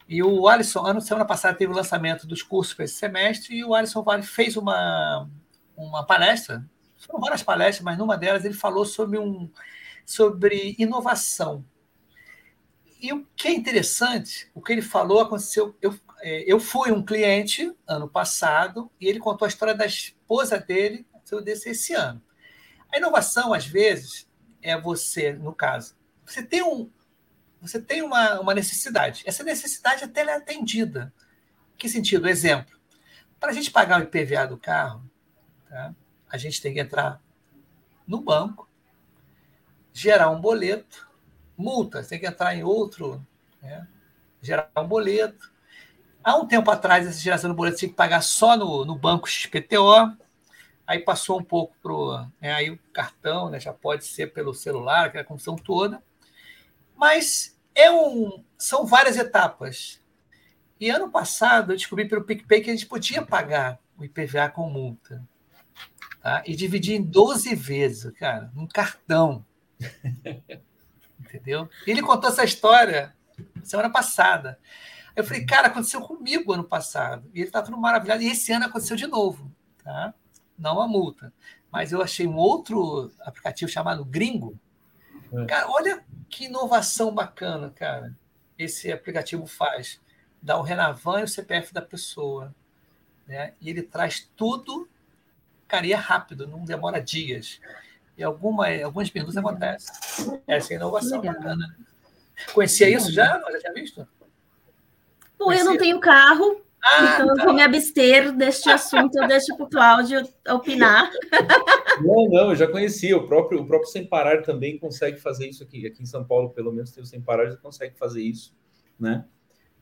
E o Alisson, ano semana passada, teve o lançamento dos cursos para esse semestre, e o Alisson Vale fez uma, uma palestra, foram várias palestras, mas numa delas ele falou sobre, um, sobre inovação. E o que é interessante, o que ele falou aconteceu. Eu, eu fui um cliente ano passado e ele contou a história da esposa dele desse esse ano. A inovação, às vezes, é você, no caso, você tem um, você tem uma, uma necessidade. Essa necessidade até é atendida. Que sentido? Exemplo. Para a gente pagar o IPVA do carro, tá? a gente tem que entrar no banco, gerar um boleto, multa, tem que entrar em outro, né? gerar um boleto. Há um tempo atrás, essa geração do boleto tinha que pagar só no, no banco XPTO, aí passou um pouco para o. Né? aí o cartão né? já pode ser pelo celular, aquela função toda. Mas é um, são várias etapas. E ano passado eu descobri pelo PicPay que a gente podia pagar o IPVA com multa. Tá? E dividir em 12 vezes, cara, num cartão. [laughs] Entendeu? E ele contou essa história semana passada. Eu falei, cara, aconteceu comigo ano passado. E ele está tudo maravilhado. E esse ano aconteceu de novo. Tá? Não a multa. Mas eu achei um outro aplicativo chamado Gringo. É. Cara, olha que inovação bacana, cara, esse aplicativo faz. Dá o Renavan e o CPF da pessoa. Né? E ele traz tudo, cara, e é rápido, não demora dias. E alguma, alguns minutos acontece. Essa é inovação Legal. bacana. Conhecia isso já? Já tinha visto? Bom, eu não tenho carro, ah, então, eu vou me abster deste assunto, eu deixo para o Cláudio opinar. Não, não, eu já conhecia. O próprio, o próprio Sem Parar também consegue fazer isso aqui. Aqui em São Paulo, pelo menos, tem o Sem Parar, já consegue fazer isso, né?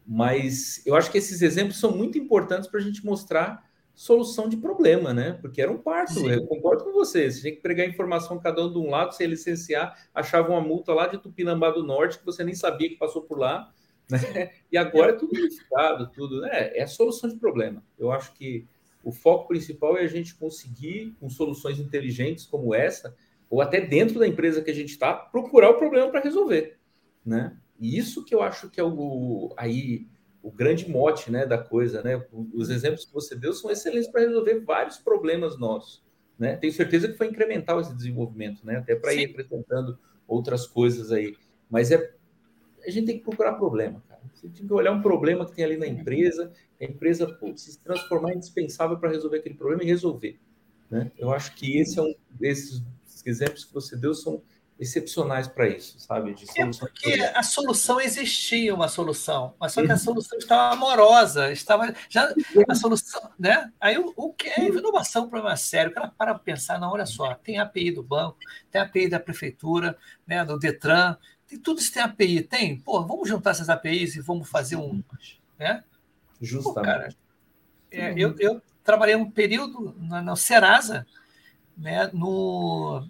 Mas eu acho que esses exemplos são muito importantes para a gente mostrar solução de problema, né? Porque era um parto, Sim. eu concordo com você. Você tinha que pregar informação cada um de um lado, ia licenciar, achava uma multa lá de Tupinambá do Norte que você nem sabia que passou por lá né? [laughs] E agora é tudo unificado, tudo. Né? É a solução de problema. Eu acho que o foco principal é a gente conseguir, com soluções inteligentes como essa, ou até dentro da empresa que a gente está, procurar o problema para resolver. Né? E isso que eu acho que é o, aí, o grande mote né, da coisa. Né? Os exemplos que você deu são excelentes para resolver vários problemas nossos. Né? Tenho certeza que foi incremental esse desenvolvimento, né? até para ir acrescentando outras coisas aí. Mas é a gente tem que procurar problema, cara. Você tem que olhar um problema que tem ali na empresa, a empresa putz, se transformar indispensável para resolver aquele problema e resolver. Né? Eu acho que esse é um desses exemplos que você deu são excepcionais para isso, sabe? De é porque a solução existia uma solução, mas só que a solução estava amorosa, estava já a solução, né? Aí o, o que é inovação, problema sério. O cara para pensar, não, olha só, tem API do banco, tem API da prefeitura, né, do Detran, tem, tudo isso tem API, tem? Pô, vamos juntar essas APIs e vamos fazer um. Né? Justamente. Pô, cara, é, eu, eu trabalhei um período na, na Serasa, né, no,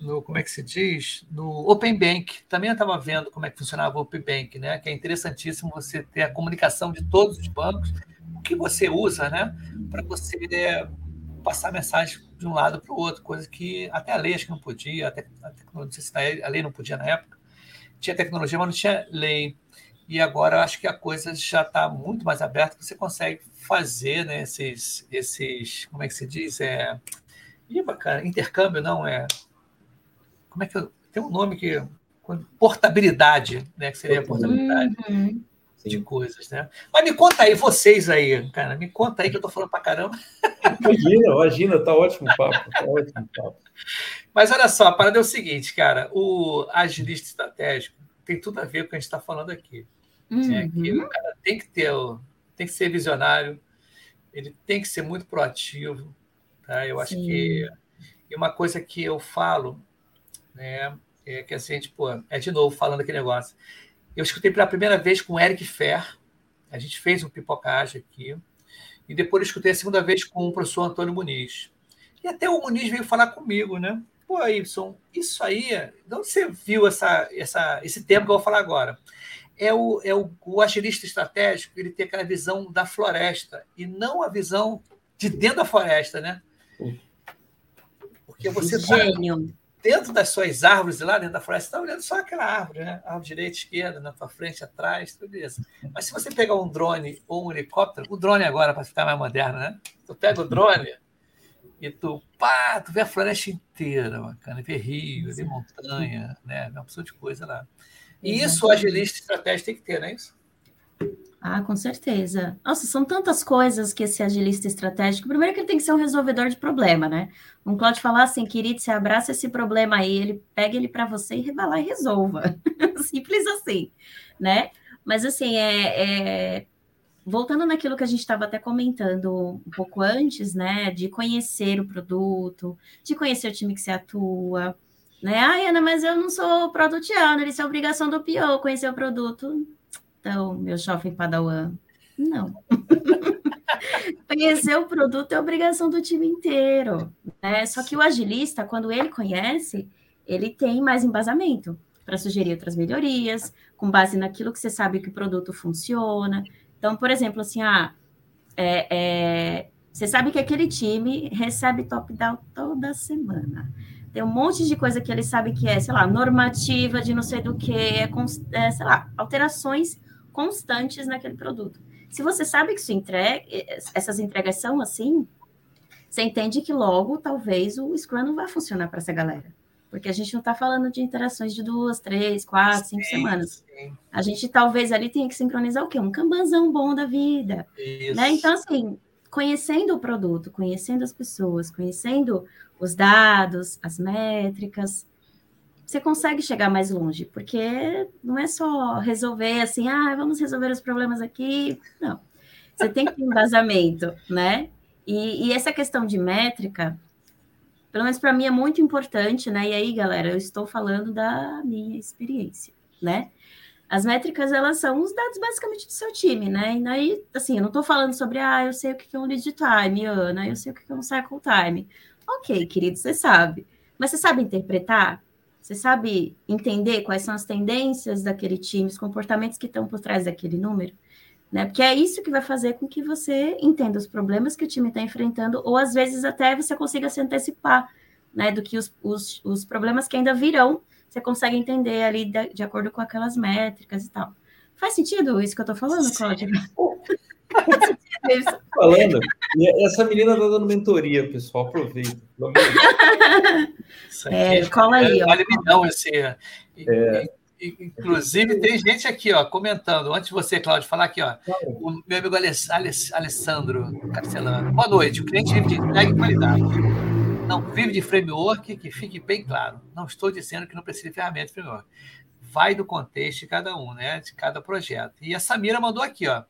no, como é que se diz? No Open Bank. Também eu estava vendo como é que funcionava o Open Bank, né? Que é interessantíssimo você ter a comunicação de todos os bancos, o que você usa, né? Para você é, passar mensagem de um lado para o outro, coisa que até a lei acho que não podia, até, até não sei se a lei não podia na época tinha tecnologia, mas não tinha lei. E agora eu acho que a coisa já está muito mais aberta, você consegue fazer né, esses, esses. Como é que se diz? É, Ih, bacana, intercâmbio não é. Como é que eu, tem um nome que portabilidade, né? Que seria a portabilidade uhum. de coisas, né? Mas me conta aí, vocês aí, cara, me conta aí que eu tô falando para caramba. Imagina, imagina, tá ótimo o papo, tá ótimo o papo. Mas olha só, a parada é o seguinte, cara, o agilista estratégico tem tudo a ver com o que a gente está falando aqui. Uhum. É que o cara tem que ter, tem que ser visionário, ele tem que ser muito proativo. Tá? Eu acho Sim. que e uma coisa que eu falo, né, é que assim, tipo, é de novo falando aquele negócio. Eu escutei pela primeira vez com o Eric Fer, a gente fez um pipocagem aqui, e depois eu escutei a segunda vez com o professor Antônio Muniz. E até o Muniz veio falar comigo, né? pô, Y, isso aí, de onde você viu essa, essa, esse termo que eu vou falar agora? É o, é o, o agilista estratégico, ele tem aquela visão da floresta e não a visão de dentro da floresta, né? Porque você está dentro das suas árvores, lá dentro da floresta, está olhando só aquela árvore, né? Árvore direita, esquerda, na tua frente, atrás, tudo isso. Mas se você pegar um drone ou um helicóptero, o drone agora, para ficar mais moderno, né? Tu pega o drone e tu, pá, tu vê a floresta inteira, bacana, vê rio, vê montanha, né? Uma opção de coisa lá. E isso o agilista estratégico tem que ter, não é isso? Ah, com certeza. Nossa, são tantas coisas que esse agilista estratégico. Primeiro que ele tem que ser um resolvedor de problema, né? Um Claude falar assim, querido, você abraça esse problema aí, ele pega ele para você e vai lá e resolva. [laughs] Simples assim, né? Mas assim, é, é, voltando naquilo que a gente estava até comentando um pouco antes, né? De conhecer o produto, de conhecer o time que você atua, né? Ai, Ana, mas eu não sou product owner, isso é obrigação do PO, conhecer o produto. Então, meu jovem padawan, não. [laughs] Conhecer o produto é obrigação do time inteiro. Né? Só que o agilista, quando ele conhece, ele tem mais embasamento para sugerir outras melhorias, com base naquilo que você sabe que o produto funciona. Então, por exemplo, assim, ah, é, é, você sabe que aquele time recebe top-down toda semana. Tem um monte de coisa que ele sabe que é, sei lá, normativa de não sei do que, é, é sei lá, alterações constantes naquele produto. Se você sabe que entrega, essas entregas são assim, você entende que logo talvez o Scrum não vai funcionar para essa galera. Porque a gente não está falando de interações de duas, três, quatro, cinco sim, semanas. Sim. A gente talvez ali tenha que sincronizar o quê? Um cambanzão bom da vida. Né? Então, assim, conhecendo o produto, conhecendo as pessoas, conhecendo os dados, as métricas, você consegue chegar mais longe, porque não é só resolver assim, ah, vamos resolver os problemas aqui. Não. Você tem que ter embasamento, né? E, e essa questão de métrica, pelo menos para mim, é muito importante, né? E aí, galera, eu estou falando da minha experiência, né? As métricas, elas são os dados basicamente do seu time, né? E aí, assim, eu não estou falando sobre, ah, eu sei o que é um lead time, Ana, eu sei o que é um cycle time. Ok, querido, você sabe. Mas você sabe interpretar? Você sabe entender quais são as tendências daquele time, os comportamentos que estão por trás daquele número? Né? Porque é isso que vai fazer com que você entenda os problemas que o time está enfrentando, ou às vezes até você consiga se antecipar né, do que os, os, os problemas que ainda virão, você consegue entender ali de, de, acordo com aquelas métricas e tal. Faz sentido isso que eu estou falando, Cláudia? [laughs] Falando, essa menina está dando mentoria, pessoal, aproveita. [laughs] É, cola aí. É, vale milhão esse. É. Inclusive, tem gente aqui, ó, comentando. Antes de você, Cláudio, falar aqui, ó. O meu amigo Alessandro Castelano. Boa noite. O cliente vive de entrega e qualidade. Não vive de framework, que fique bem claro. Não estou dizendo que não precisa de ferramenta de framework. Vai do contexto de cada um, né? De cada projeto. E a Samira mandou aqui, ó.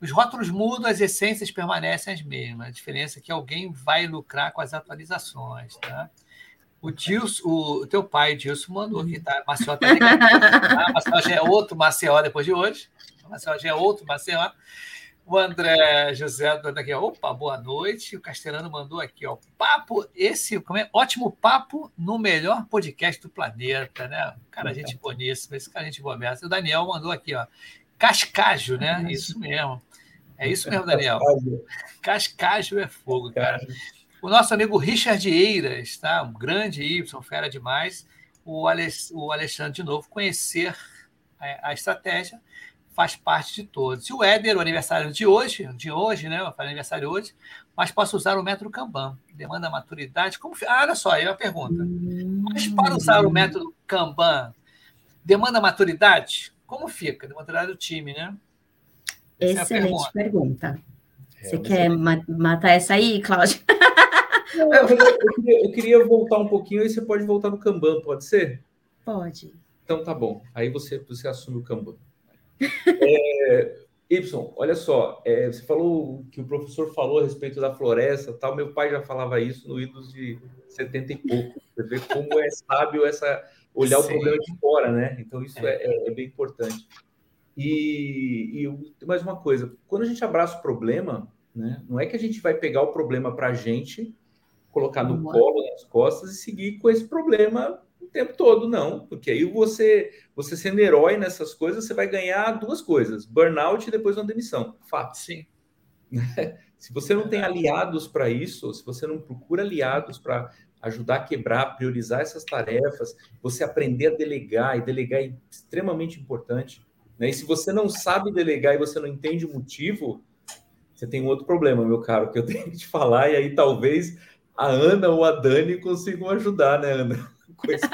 Os rótulos mudam, as essências permanecem as mesmas. A diferença é que alguém vai lucrar com as atualizações, tá? O Dilson, o teu pai, Dilson, mandou aqui, tá? Maceió tá [laughs] ligado. Tá? Maceió já é outro Maceió depois de hoje. Maceió já é outro Maceió. O André José mandou aqui, opa, boa noite. O Castelano mandou aqui, ó, papo, esse, como é? Ótimo papo no melhor podcast do planeta, né? Cara, gente boníssima, esse cara, gente boa mesmo. O Daniel mandou aqui, ó, cascajo, né? Isso mesmo. É isso mesmo, Daniel. Cascajo é fogo, cara. O nosso amigo Richard Eiras, tá? um grande Y, fera demais. O, Alexandre, de novo, conhecer a, estratégia faz parte de todos. E o Éder, o aniversário de hoje, de hoje, né? Faz aniversário hoje, mas posso usar o método Kanban. Demanda maturidade. Como... Ah, olha só, aí uma pergunta. Mas para usar o método Kanban, demanda maturidade? Como fica? Demanda maturidade do time, né? Excelente é pergunta. É, você quer matar essa aí, Cláudia? Não, eu, queria, eu, queria, voltar um pouquinho, aí você pode voltar no Kanban, pode ser? Pode. Então tá bom. Aí você, você assume o Kanban. [laughs] É, y, olha só, é, você falou que o professor falou a respeito da floresta tal. Meu pai já falava isso no Windows de 70 e pouco. Você vê como é sábio essa olhar Sim. o problema de fora, né? Então isso é, é, é bem importante. E, e mais uma coisa, quando a gente abraça o problema, né, não é que a gente vai pegar o problema para a gente colocar no colo, nas costas e seguir com esse problema o tempo todo, não. Porque aí você, você sendo herói nessas coisas, você vai ganhar duas coisas: burnout e depois uma demissão. Fato. Sim. [laughs] se você não tem aliados para isso, se você não procura aliados para ajudar a quebrar, priorizar essas tarefas, você aprender a delegar, e delegar é extremamente importante. Né? E se você não sabe delegar e você não entende o motivo, você tem um outro problema, meu caro, que eu [laughs] tenho que te falar, e aí talvez a Ana ou a Dani consigam ajudar, né, Ana? [laughs] Com esse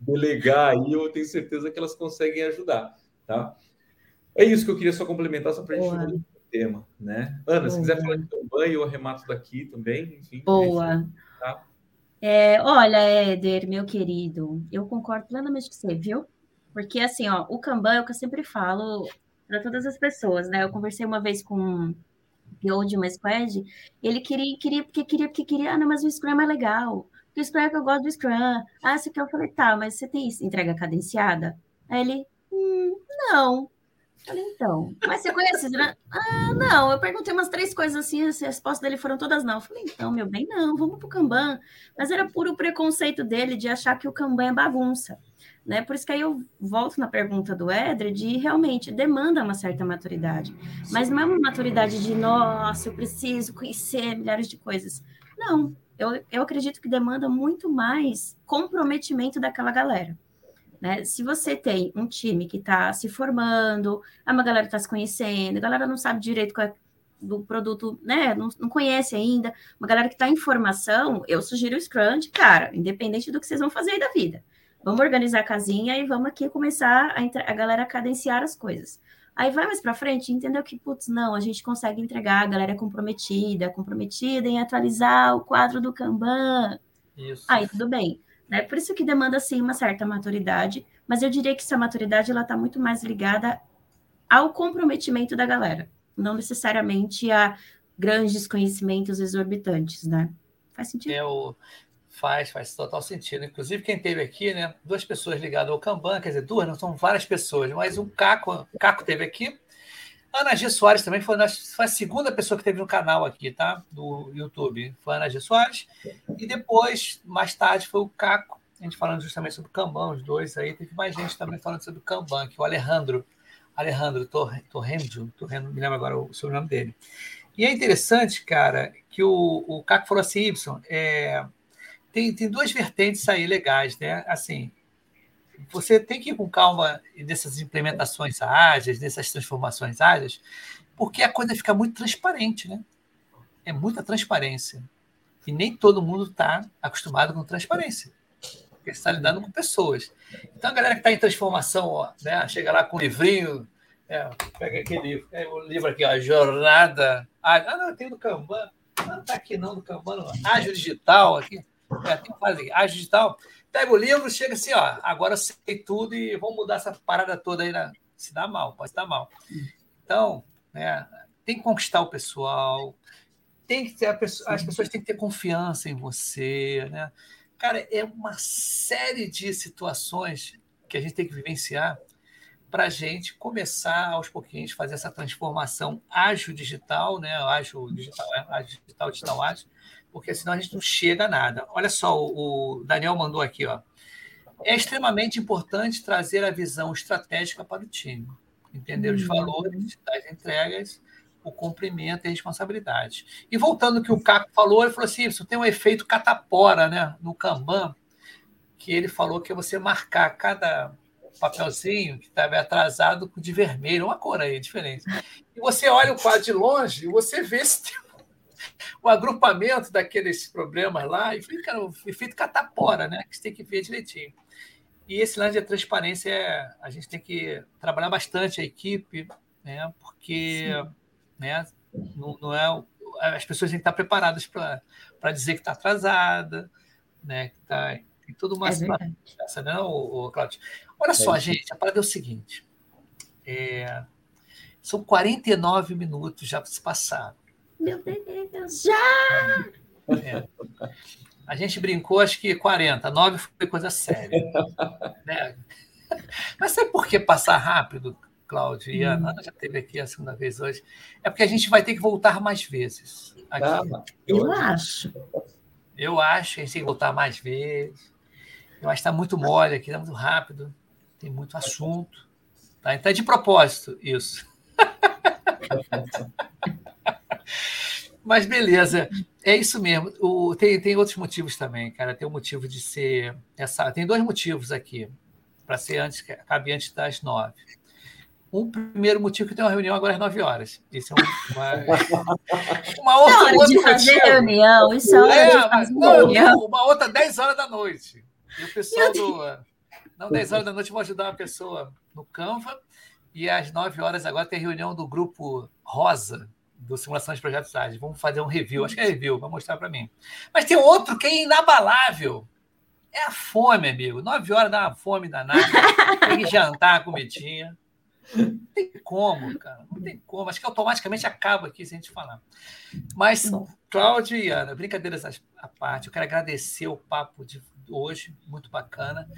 delegar aí, eu tenho certeza que elas conseguem ajudar, tá? É isso que eu queria só complementar, só para a gente o tema, né? Ana, Boa. se quiser falar de banho, eu arremato daqui também, enfim. Boa. Tá? É, olha, Éder, meu querido, eu concordo plenamente com você, viu? Porque, assim, ó, o Kanban é o que eu sempre falo para todas as pessoas, né? Eu conversei uma vez com PO de uma squad, ele queria, queria, porque queria, porque queria, ah, não, mas o Scrum é legal. O Scrum é que eu gosto do Scrum. Ah, você quer? Eu falei, tá, mas você tem entrega cadenciada? Aí ele, hum, não. Falei, então, mas você conhece? Né? Ah, não. Eu perguntei umas três coisas assim, as respostas dele foram todas não. Eu falei, então, meu bem, não, vamos pro Kanban. Mas era puro preconceito dele de achar que o Kanban é bagunça. Né? Por isso que aí eu volto na pergunta do Edred de realmente demanda uma certa maturidade. Mas não é uma maturidade de, nossa, eu preciso conhecer milhares de coisas. Não, eu, eu acredito que demanda muito mais comprometimento daquela galera. Né? Se você tem um time que está se formando, uma galera está se conhecendo, a galera não sabe direito qual é do produto, né? Não, não conhece ainda, uma galera que está em formação, eu sugiro o Scrum cara, independente do que vocês vão fazer aí da vida. Vamos organizar a casinha e vamos aqui começar a, a galera a cadenciar as coisas. Aí vai mais para frente, entendeu que, putz, não, a gente consegue entregar, a galera é comprometida, comprometida em atualizar o quadro do Kanban. Isso. Aí tudo bem. Né? Por isso que demanda, sim, uma certa maturidade, mas eu diria que essa maturidade ela está muito mais ligada ao comprometimento da galera, não necessariamente a grandes conhecimentos exorbitantes, né? Faz sentido? É o, Faz, faz total sentido. Inclusive, quem teve aqui, né? Duas pessoas ligadas ao Kanban, quer dizer, duas, não são várias pessoas, mas o Caco, Caco teve aqui. Ana G. Soares também foi, foi a segunda pessoa que teve no canal aqui, tá? Do YouTube. Foi a Ana G. Soares. E depois, mais tarde, foi o Caco, a gente falando justamente sobre o Kanban, os dois aí. Teve mais gente também falando sobre o Kanban, que o Alejandro, Alejandro Torrendo, Torrendo, me lembro agora o sobrenome dele. E é interessante, cara, que o, o Caco falou assim, Y, é, tem, tem duas vertentes aí legais, né? Assim, você tem que ir com calma nessas implementações ágeis, nessas transformações ágeis, porque a coisa fica muito transparente, né? É muita transparência. E nem todo mundo está acostumado com transparência. Porque está lidando com pessoas. Então, a galera que está em transformação, ó, né, chega lá com um livrinho, é, pega aquele livro, é, o livro aqui, a Jornada. Ah, não, tem do Kanban. Não está aqui não, do Kanban, não. Ágil Digital aqui. É, tem que fazer. Ágil digital. Pega o livro, chega assim, ó, agora eu sei tudo e vamos mudar essa parada toda aí. Na... Se dá mal, pode dar mal. Então, né, tem que conquistar o pessoal, tem que ter pessoa, as pessoas têm que ter confiança em você, né? Cara, é uma série de situações que a gente tem que vivenciar para a gente começar aos pouquinhos fazer essa transformação ágil digital, né? Ágil digital, é, ágil digital, digital ágil, porque senão a gente não chega a nada. Olha só, o Daniel mandou aqui, ó. É extremamente importante trazer a visão estratégica para o time, entender os uhum. valores das entregas, o cumprimento e a responsabilidade. E voltando ao que o Caco falou, ele falou assim: isso tem um efeito catapora né, no Kanban, que ele falou que é você marcar cada papelzinho que estava atrasado de vermelho, uma cor aí diferente. E você olha o quadro de longe e você vê se tem [laughs] o agrupamento daqueles problemas lá e fica o efeito catapora, né? Que você tem que ver direitinho. E esse lance de transparência, é, a gente tem que trabalhar bastante a equipe, né? Porque né, não, não, é. As pessoas têm que estar preparadas para dizer que está atrasada, né? Que está tem tudo uma é não, o, Cláudio? Olha é só, gente, a parada é o seguinte. É, são 49 minutos já se passaram. Meu Deus, já! É. A gente brincou, acho que 40, 9 foi coisa séria. [laughs] né? Mas sabe por que passar rápido, Cláudio? E a hum. Ana já esteve aqui a segunda vez hoje. É porque a gente vai ter que voltar mais vezes. Aqui. Ah, eu acho. Eu acho que a gente tem que voltar mais vezes. Eu acho que está muito mole aqui, está muito rápido, tem muito assunto. Tá? Então é de propósito isso. [laughs] Mas beleza, é isso mesmo. O, tem, tem outros motivos também, cara. Tem o um motivo de ser. Essa, tem dois motivos aqui, para ser antes, cabe antes das nove. Um primeiro motivo que tem uma reunião agora às nove horas. Isso é uma, [laughs] uma outra, hora de fazer motivo. reunião, isso é é, de fazer não, reunião. Uma outra dez horas da noite. E o pessoal do. Não, dez horas da noite vou ajudar uma pessoa no Canva. E às nove horas agora tem reunião do grupo Rosa, do Simulação de Projetos Ágeis. Vamos fazer um review, acho que é review, vai mostrar para mim. Mas tem outro que é inabalável. É a fome, amigo. Nove horas dá uma fome danada. [laughs] tem que jantar a comidinha. Não tem como, cara. Não tem como. Acho que automaticamente acaba aqui se a gente falar. Mas, Cláudio e Ana, brincadeiras à parte, eu quero agradecer o papo de hoje, muito bacana.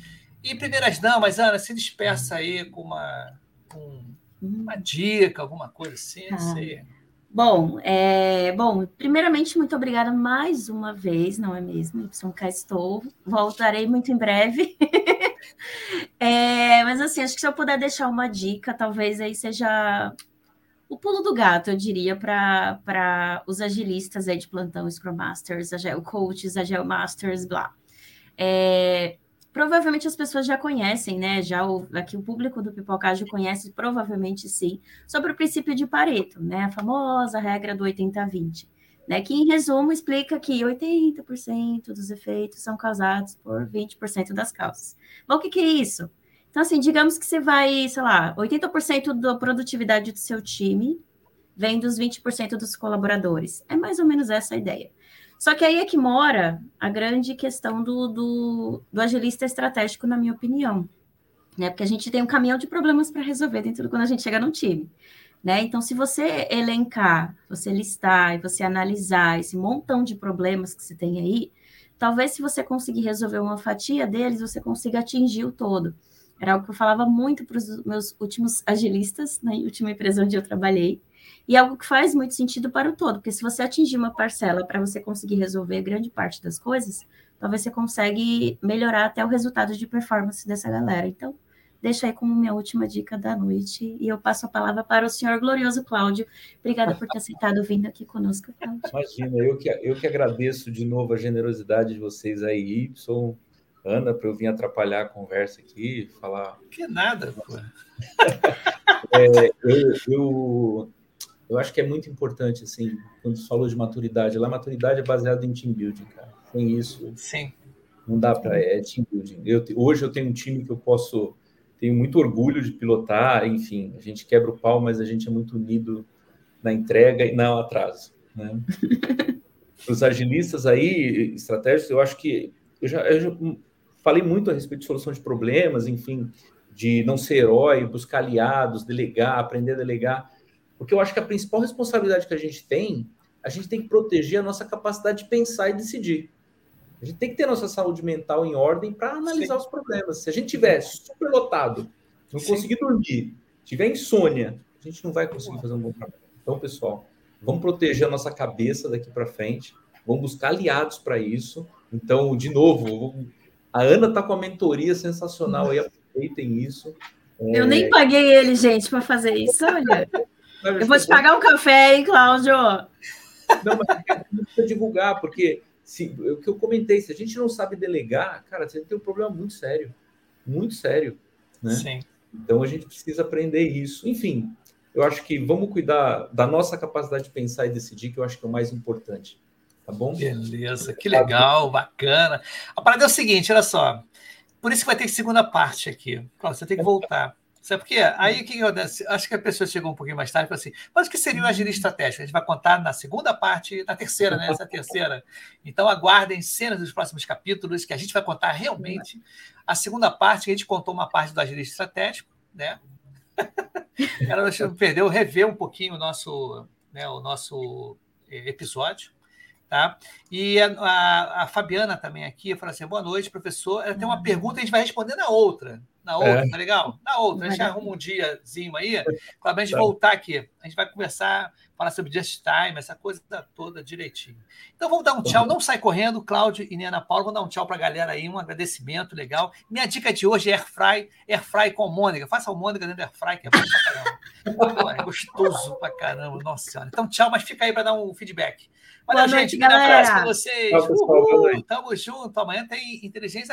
E primeiras damas, Ana, se despeça aí com uma, com uma dica, alguma coisa assim, não ah. sei. Bom, é, bom, primeiramente, muito obrigada mais uma vez, não é mesmo? Y, cá estou. Voltarei muito em breve. [laughs] é, mas assim, acho que se eu puder deixar uma dica, talvez aí seja o pulo do gato, eu diria, para os agilistas aí de plantão, Scrum Masters, Agile Coaches, Agile Masters, blá. É, provavelmente as pessoas já conhecem, né? Já o, aqui o público do Pipocágio conhece, provavelmente sim, sobre o princípio de Pareto, né? A famosa regra do 80-20, né? Que em resumo explica que 80% dos efeitos são causados por 20% das causas. Bom, o que, que é isso? Então, assim, digamos que você vai, sei lá, 80% da produtividade do seu time vem dos 20% dos colaboradores. É mais ou menos essa a ideia. Só que aí é que mora a grande questão do, do, do agilista estratégico, na minha opinião. Né? Porque a gente tem um caminhão de problemas para resolver dentro do quando a gente chega no time. Né? Então, se você elencar, você listar e você analisar esse montão de problemas que você tem aí, talvez se você conseguir resolver uma fatia deles, você consiga atingir o todo. Era algo que eu falava muito para os meus últimos agilistas, na última empresa onde eu trabalhei, e algo que faz muito sentido para o todo, porque se você atingir uma parcela para você conseguir resolver grande parte das coisas, talvez você consegue melhorar até o resultado de performance dessa galera. Então, deixa aí como minha última dica da noite e eu passo a palavra para o senhor glorioso Cláudio. Obrigada por ter aceitado vindo aqui conosco, Cláudio. Imagina, eu que, eu que agradeço de novo a generosidade de vocês aí, sou Ana, para eu vir atrapalhar a conversa aqui, falar. Que nada, pô. [laughs] é, eu, eu eu acho que é muito importante, assim, quando você falou de maturidade, lá maturidade é baseada em team building, cara. Tem isso. Sim. Não dá para. É team building. Eu, hoje eu tenho um time que eu posso. Tenho muito orgulho de pilotar, enfim, a gente quebra o pau, mas a gente é muito unido na entrega e não atraso. Né? [laughs] Os agilistas aí, estratégicos, eu acho que. Eu já, eu já falei muito a respeito de solução de problemas, enfim, de não ser herói, buscar aliados, delegar, aprender a delegar porque eu acho que a principal responsabilidade que a gente tem, a gente tem que proteger a nossa capacidade de pensar e decidir. A gente tem que ter nossa saúde mental em ordem para analisar Sim. os problemas. Se a gente tiver superlotado, não Sim. conseguir dormir, tiver insônia, a gente não vai conseguir fazer um bom trabalho. Então, pessoal, vamos proteger a nossa cabeça daqui para frente, vamos buscar aliados para isso. Então, de novo, a Ana está com a mentoria sensacional aí, aproveitem isso. Eu é... nem paguei ele, gente, para fazer isso, olha. [laughs] Eu vou te pagar um café, hein, Cláudio? Não, mas não precisa divulgar, porque se, o que eu comentei, se a gente não sabe delegar, cara, você tem um problema muito sério. Muito sério. Né? Sim. Então a gente precisa aprender isso. Enfim, eu acho que vamos cuidar da nossa capacidade de pensar e decidir, que eu acho que é o mais importante. Tá bom? Beleza, que legal, bacana. A parada é o seguinte, olha só. Por isso que vai ter segunda parte aqui. Cláudio, você tem que voltar. Sabe por quê? Aí o que acontece? Acho que a pessoa chegou um pouquinho mais tarde e falou assim: mas o que seria o agilista estratégico? A gente vai contar na segunda parte, na terceira, né? Essa terceira. Então aguardem cenas dos próximos capítulos, que a gente vai contar realmente a segunda parte, a gente contou uma parte do agilista estratégico, né? [laughs] Ela perdeu, rever um pouquinho o nosso, né, o nosso eh, episódio. Tá? E a, a, a Fabiana também aqui falou assim: boa noite, professor. Ela tem uma pergunta, a gente vai responder na outra. Na outra, é. tá legal? Na outra, a gente arruma um diazinho aí, [laughs] para a gente tá. voltar aqui. A gente vai começar falar sobre Just Time, essa coisa toda direitinho. Então vamos dar um tchau, não sai correndo, Cláudio e Nena Paula, vamos dar um tchau para a galera aí, um agradecimento legal. Minha dica de hoje é Airfry, Airfry com Mônica. Faça Mônica dentro do Airfry, que é bom pra caramba. [laughs] é gostoso pra caramba, nossa senhora. Então tchau, mas fica aí para dar um feedback. Olha, Boa gente, noite, um abraço para vocês. Tchau, pessoal, Uhul, tamo junto. Amanhã tem inteligência